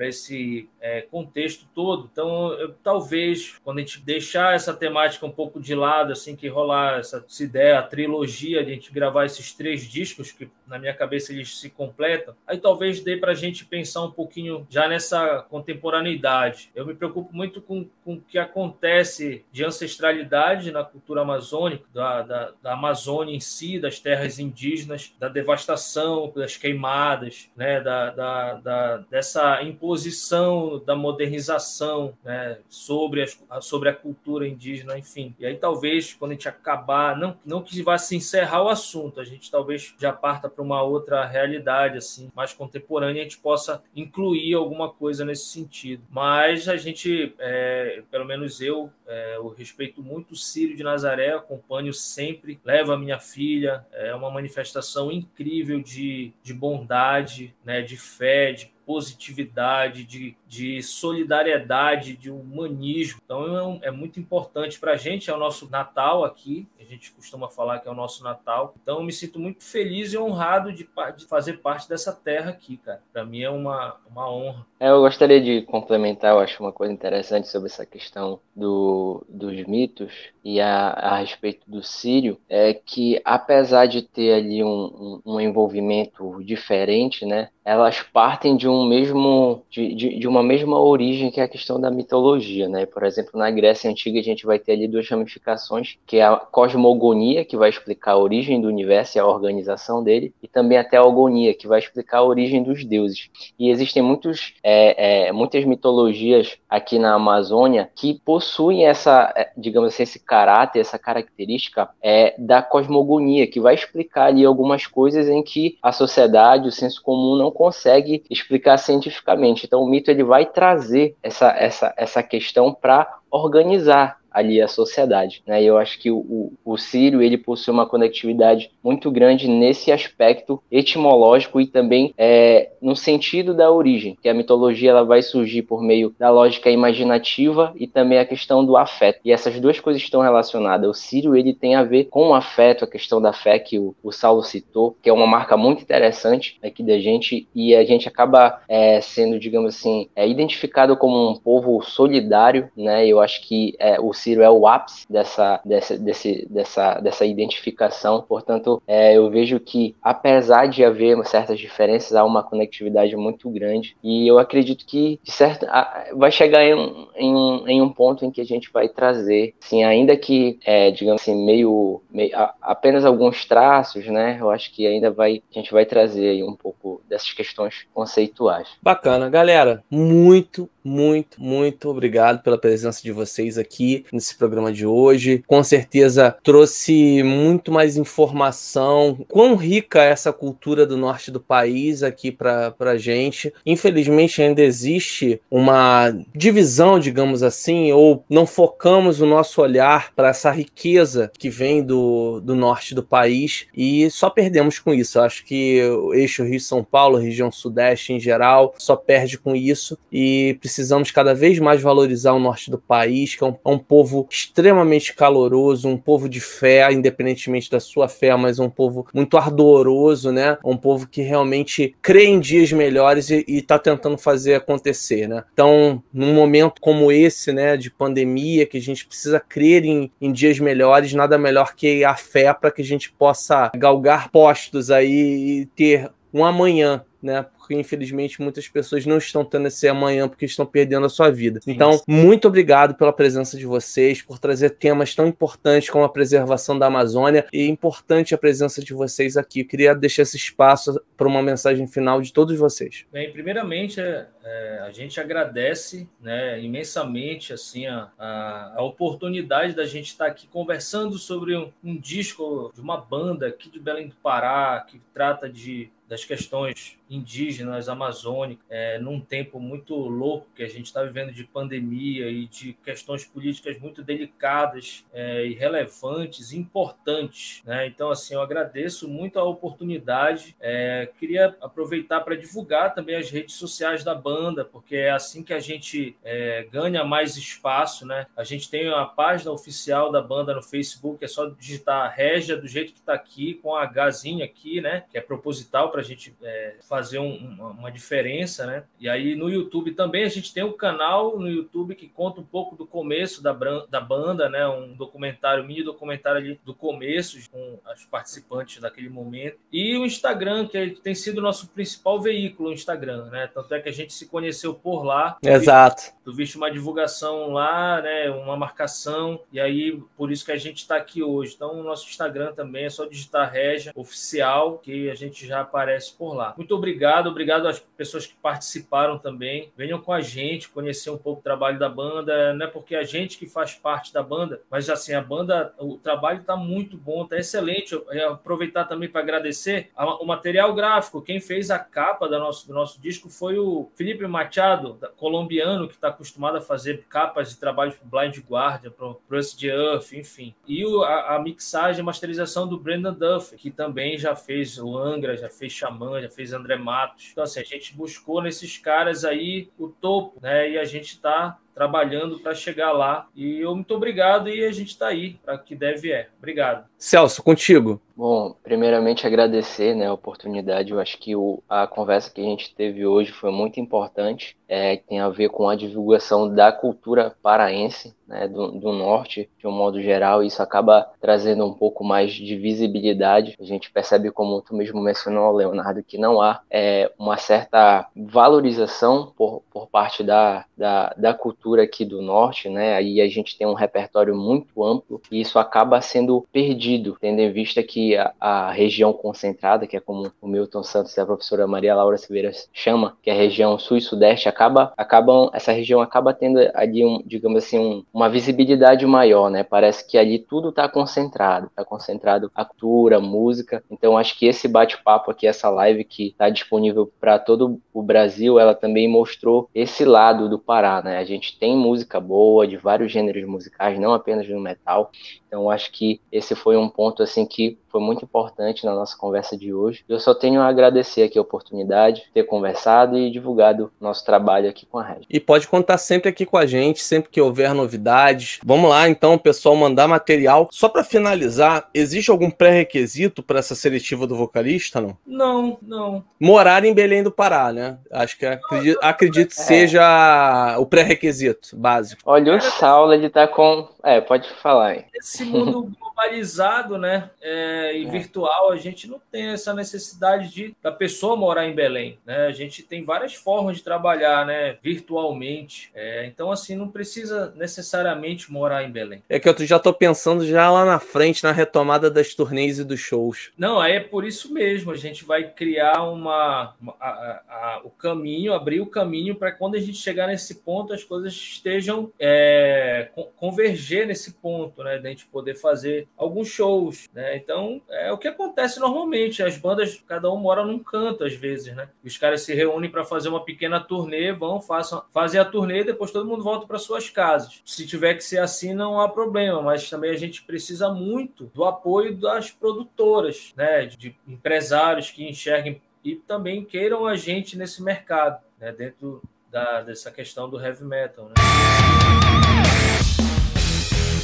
esse é, contexto todo. Então, eu, talvez quando a gente deixar essa temática um pouco de lado, assim que rolar essa, essa ideia, a trilogia de a gente gravar esses três discos que na minha cabeça eles se completam, aí talvez dê para a gente pensar um pouquinho já nessa contemporaneidade. Eu me preocupo muito com, com o que acontece de ancestralidade na cultura amazônica, da, da, da Amazônia em si, das terras indígenas, da devastação, das queimadas, né, da, da, da dessa imposição da modernização né, sobre, a, sobre a cultura indígena, enfim. E aí talvez, quando a gente acabar, não, não que vá se encerrar o assunto, a gente talvez já parta para uma outra realidade, assim, mais contemporânea, a gente possa incluir alguma coisa nesse sentido. Mas a gente, é, pelo menos eu, é, eu respeito muito o Círio de Nazaré, acompanho sempre, levo a minha filha, é uma manifestação incrível de, de bondade, né, de fé, de positividade, de, de solidariedade, de humanismo. Então é, é muito importante para a gente, é o nosso Natal aqui, a gente costuma falar que é o nosso Natal. Então eu me sinto muito feliz e honrado de, de fazer parte dessa terra aqui, cara. Para mim é uma, uma honra. É, eu gostaria de complementar, eu acho uma coisa interessante sobre essa questão do, dos mitos e a, a respeito do Sírio, é que apesar de ter ali um, um, um envolvimento diferente, né, elas partem de um mesmo de, de, de, uma mesma origem que é a questão da mitologia, né? Por exemplo, na Grécia antiga a gente vai ter ali duas ramificações, que é a cosmogonia, que vai explicar a origem do universo e a organização dele, e também a teogonia, que vai explicar a origem dos deuses. E existem muitos, é, é, muitas mitologias aqui na Amazônia que possuem essa, é, digamos assim, esse caráter, essa característica é, da cosmogonia, que vai explicar ali algumas coisas em que a sociedade, o senso comum não consegue explicar cientificamente. Então o mito ele vai trazer essa, essa, essa questão para organizar ali a sociedade. Né? E eu acho que o, o, Sírio ele possui uma conectividade muito grande nesse aspecto etimológico e também é, no sentido da origem, que a mitologia ela vai surgir por meio da lógica imaginativa e também a questão do afeto. E essas duas coisas estão relacionadas. O Sírio ele tem a ver com o afeto, a questão da fé que o, o Saulo citou, que é uma marca muito interessante aqui da gente e a gente acaba é, sendo, digamos assim, é, identificado como um povo solidário, né? Eu acho que é, o Ciro é o ápice dessa, dessa, desse, dessa, dessa identificação. Portanto, é, eu vejo que, apesar de haver certas diferenças, há uma conectividade muito grande. E eu acredito que, de certo, vai chegar em um, em, em um ponto em que a gente vai trazer, assim, ainda que, é, digamos assim, meio, meio apenas alguns traços, né? Eu acho que ainda vai, a gente vai trazer um pouco dessas questões conceituais. Bacana, galera. Muito, muito, muito obrigado pela presença de vocês aqui nesse programa de hoje. Com certeza trouxe muito mais informação. Quão rica é essa cultura do norte do país aqui para a gente. Infelizmente ainda existe uma divisão, digamos assim, ou não focamos o nosso olhar para essa riqueza que vem do, do norte do país e só perdemos com isso. Eu acho que o eixo Rio-São Paulo, região sudeste em geral, só perde com isso e precisamos cada vez mais valorizar o norte do país, que é um, é um povo extremamente caloroso, um povo de fé, independentemente da sua fé, mas um povo muito ardoroso, né? Um povo que realmente crê em dias melhores e está tentando fazer acontecer, né? Então, num momento como esse, né, de pandemia, que a gente precisa crer em, em dias melhores, nada melhor que a fé para que a gente possa galgar postos aí e ter um amanhã, né? porque infelizmente muitas pessoas não estão tendo esse amanhã porque estão perdendo a sua vida. Então, muito obrigado pela presença de vocês, por trazer temas tão importantes como a preservação da Amazônia e importante a presença de vocês aqui. Eu queria deixar esse espaço para uma mensagem final de todos vocês. Bem, primeiramente, é, é, a gente agradece né, imensamente assim a, a, a, oportunidade da gente estar aqui conversando sobre um, um disco de uma banda aqui de Belém do Pará que trata de das questões indígenas, amazônicas, é, num tempo muito louco que a gente está vivendo de pandemia e de questões políticas muito delicadas é, e relevantes, importantes. Né? Então, assim, eu agradeço muito a oportunidade. É, queria aproveitar para divulgar também as redes sociais da banda, porque é assim que a gente é, ganha mais espaço. Né? A gente tem a página oficial da banda no Facebook, é só digitar Régia do jeito que está aqui, com a Hzinha aqui, né? que é proposital para a gente fazer é, fazer um, uma diferença, né? E aí no YouTube também a gente tem um canal no YouTube que conta um pouco do começo da, da banda, né? Um documentário, um mini documentário ali do começo com os participantes daquele momento. E o Instagram, que tem sido o nosso principal veículo, o Instagram, né? Tanto é que a gente se conheceu por lá. Exato. Tu viste uma divulgação lá, né? Uma marcação, e aí por isso que a gente está aqui hoje. Então o nosso Instagram também é só digitar Regia Oficial, que a gente já aparece por lá. Muito obrigado obrigado, obrigado às pessoas que participaram também. Venham com a gente, conhecer um pouco o trabalho da banda. Não é porque a gente que faz parte da banda, mas assim, a banda, o trabalho está muito bom, está excelente. Eu aproveitar também para agradecer o material gráfico. Quem fez a capa do nosso, do nosso disco foi o Felipe Machado, colombiano, que está acostumado a fazer capas de trabalhos para Blind Guardian, para o de Earth, enfim. E o, a, a mixagem e masterização do Brendan Duff, que também já fez o Angra, já fez Xamã, já fez André Matos. Então, assim, a gente buscou nesses caras aí o topo, né? E a gente está trabalhando para chegar lá. E eu muito obrigado e a gente está aí para que deve é. Obrigado. Celso, contigo. Bom, primeiramente agradecer né, a oportunidade. Eu acho que o, a conversa que a gente teve hoje foi muito importante. É, tem a ver com a divulgação da cultura paraense, né, do, do norte, de um modo geral. Isso acaba trazendo um pouco mais de visibilidade. A gente percebe, como tu mesmo mencionou, Leonardo, que não há é, uma certa valorização por, por parte da, da, da cultura aqui do norte. Né? Aí a gente tem um repertório muito amplo e isso acaba sendo perdido, tendo em vista que a, região concentrada, que é como o Milton Santos e a professora Maria Laura Silveira chama, que é a região sul e sudeste, acaba, acabam, essa região acaba tendo ali, um, digamos assim, um, uma visibilidade maior, né? Parece que ali tudo está concentrado, está concentrado a cultura, a música. Então, acho que esse bate-papo aqui, essa live que está disponível para todo o Brasil, ela também mostrou esse lado do Pará, né? A gente tem música boa de vários gêneros musicais, não apenas no metal. Então, acho que esse foi um ponto assim que foi muito importante na nossa conversa de hoje. Eu só tenho a agradecer aqui a oportunidade de ter conversado e divulgado nosso trabalho aqui com a Red. E pode contar sempre aqui com a gente, sempre que houver novidades. Vamos lá, então, pessoal, mandar material. Só para finalizar, existe algum pré-requisito para essa seletiva do vocalista, não? Não, não. Morar em Belém do Pará, né? Acho que acredito, acredito que é. seja o pré-requisito básico. Olha, o Saulo, ele tá com. É, pode falar aí. Esse mundo globalizado, né? É, e é. virtual, a gente não tem essa necessidade de da pessoa morar em Belém, né? A gente tem várias formas de trabalhar, né? Virtualmente. É, então, assim, não precisa necessariamente morar em Belém. É que eu já tô pensando já lá na frente, na retomada das turnês e dos shows. Não, é por isso mesmo. A gente vai criar uma, uma a, a, o caminho, abrir o caminho para quando a gente chegar nesse ponto, as coisas estejam é, converger nesse ponto, né? Da gente poder fazer fazer alguns shows, né? Então é o que acontece normalmente. As bandas, cada um mora num canto às vezes, né? Os caras se reúnem para fazer uma pequena turnê, vão, façam, fazem a turnê e depois todo mundo volta para suas casas. Se tiver que ser assim, não há problema, mas também a gente precisa muito do apoio das produtoras, né? De empresários que enxerguem e também queiram a gente nesse mercado, né? Dentro da, dessa questão do heavy metal, né?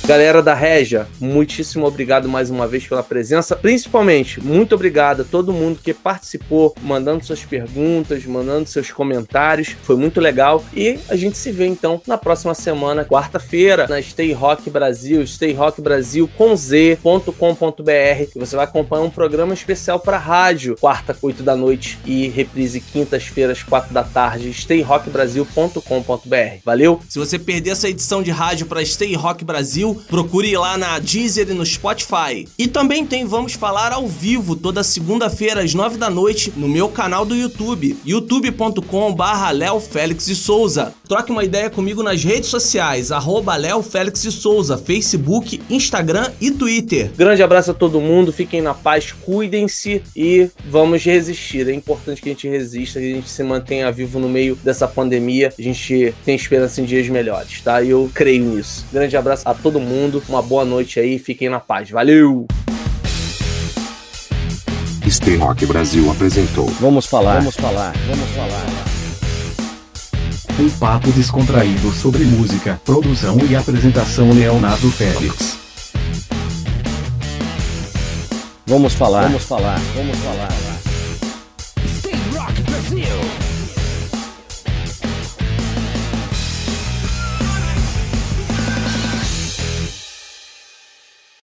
Galera da Regia, muitíssimo obrigado mais uma vez pela presença. Principalmente, muito obrigado a todo mundo que participou, mandando suas perguntas, mandando seus comentários. Foi muito legal. E a gente se vê então na próxima semana, quarta-feira, na Stay Rock Brasil, Stay Rock Brasil com z.com.br. Você vai acompanhar um programa especial para rádio, quarta, 8 da noite e reprise quintas-feiras, 4 da tarde, stayrockbrasil.com.br. Valeu? Se você perder essa edição de rádio para Stay Rock Brasil, procure lá na Deezer e no Spotify. E também tem Vamos Falar ao vivo toda segunda-feira às 9 da noite no meu canal do YouTube, youtube.com/barra Léo Félix de Souza. Troque uma ideia comigo nas redes sociais, arroba Léo Félix de Souza, Facebook, Instagram e Twitter. Grande abraço a todo mundo, fiquem na paz, cuidem-se e vamos resistir. É importante que a gente resista, que a gente se mantenha vivo no meio dessa pandemia. A gente tem esperança em dias melhores, tá? E eu creio nisso. Grande abraço a todo mundo, uma boa noite aí, fiquem na paz. Valeu! Stay Rock Brasil apresentou. Vamos falar, vamos falar, vamos falar. Um papo descontraído sobre música, produção e apresentação Leonardo Félix. Vamos falar, vamos falar, vamos falar.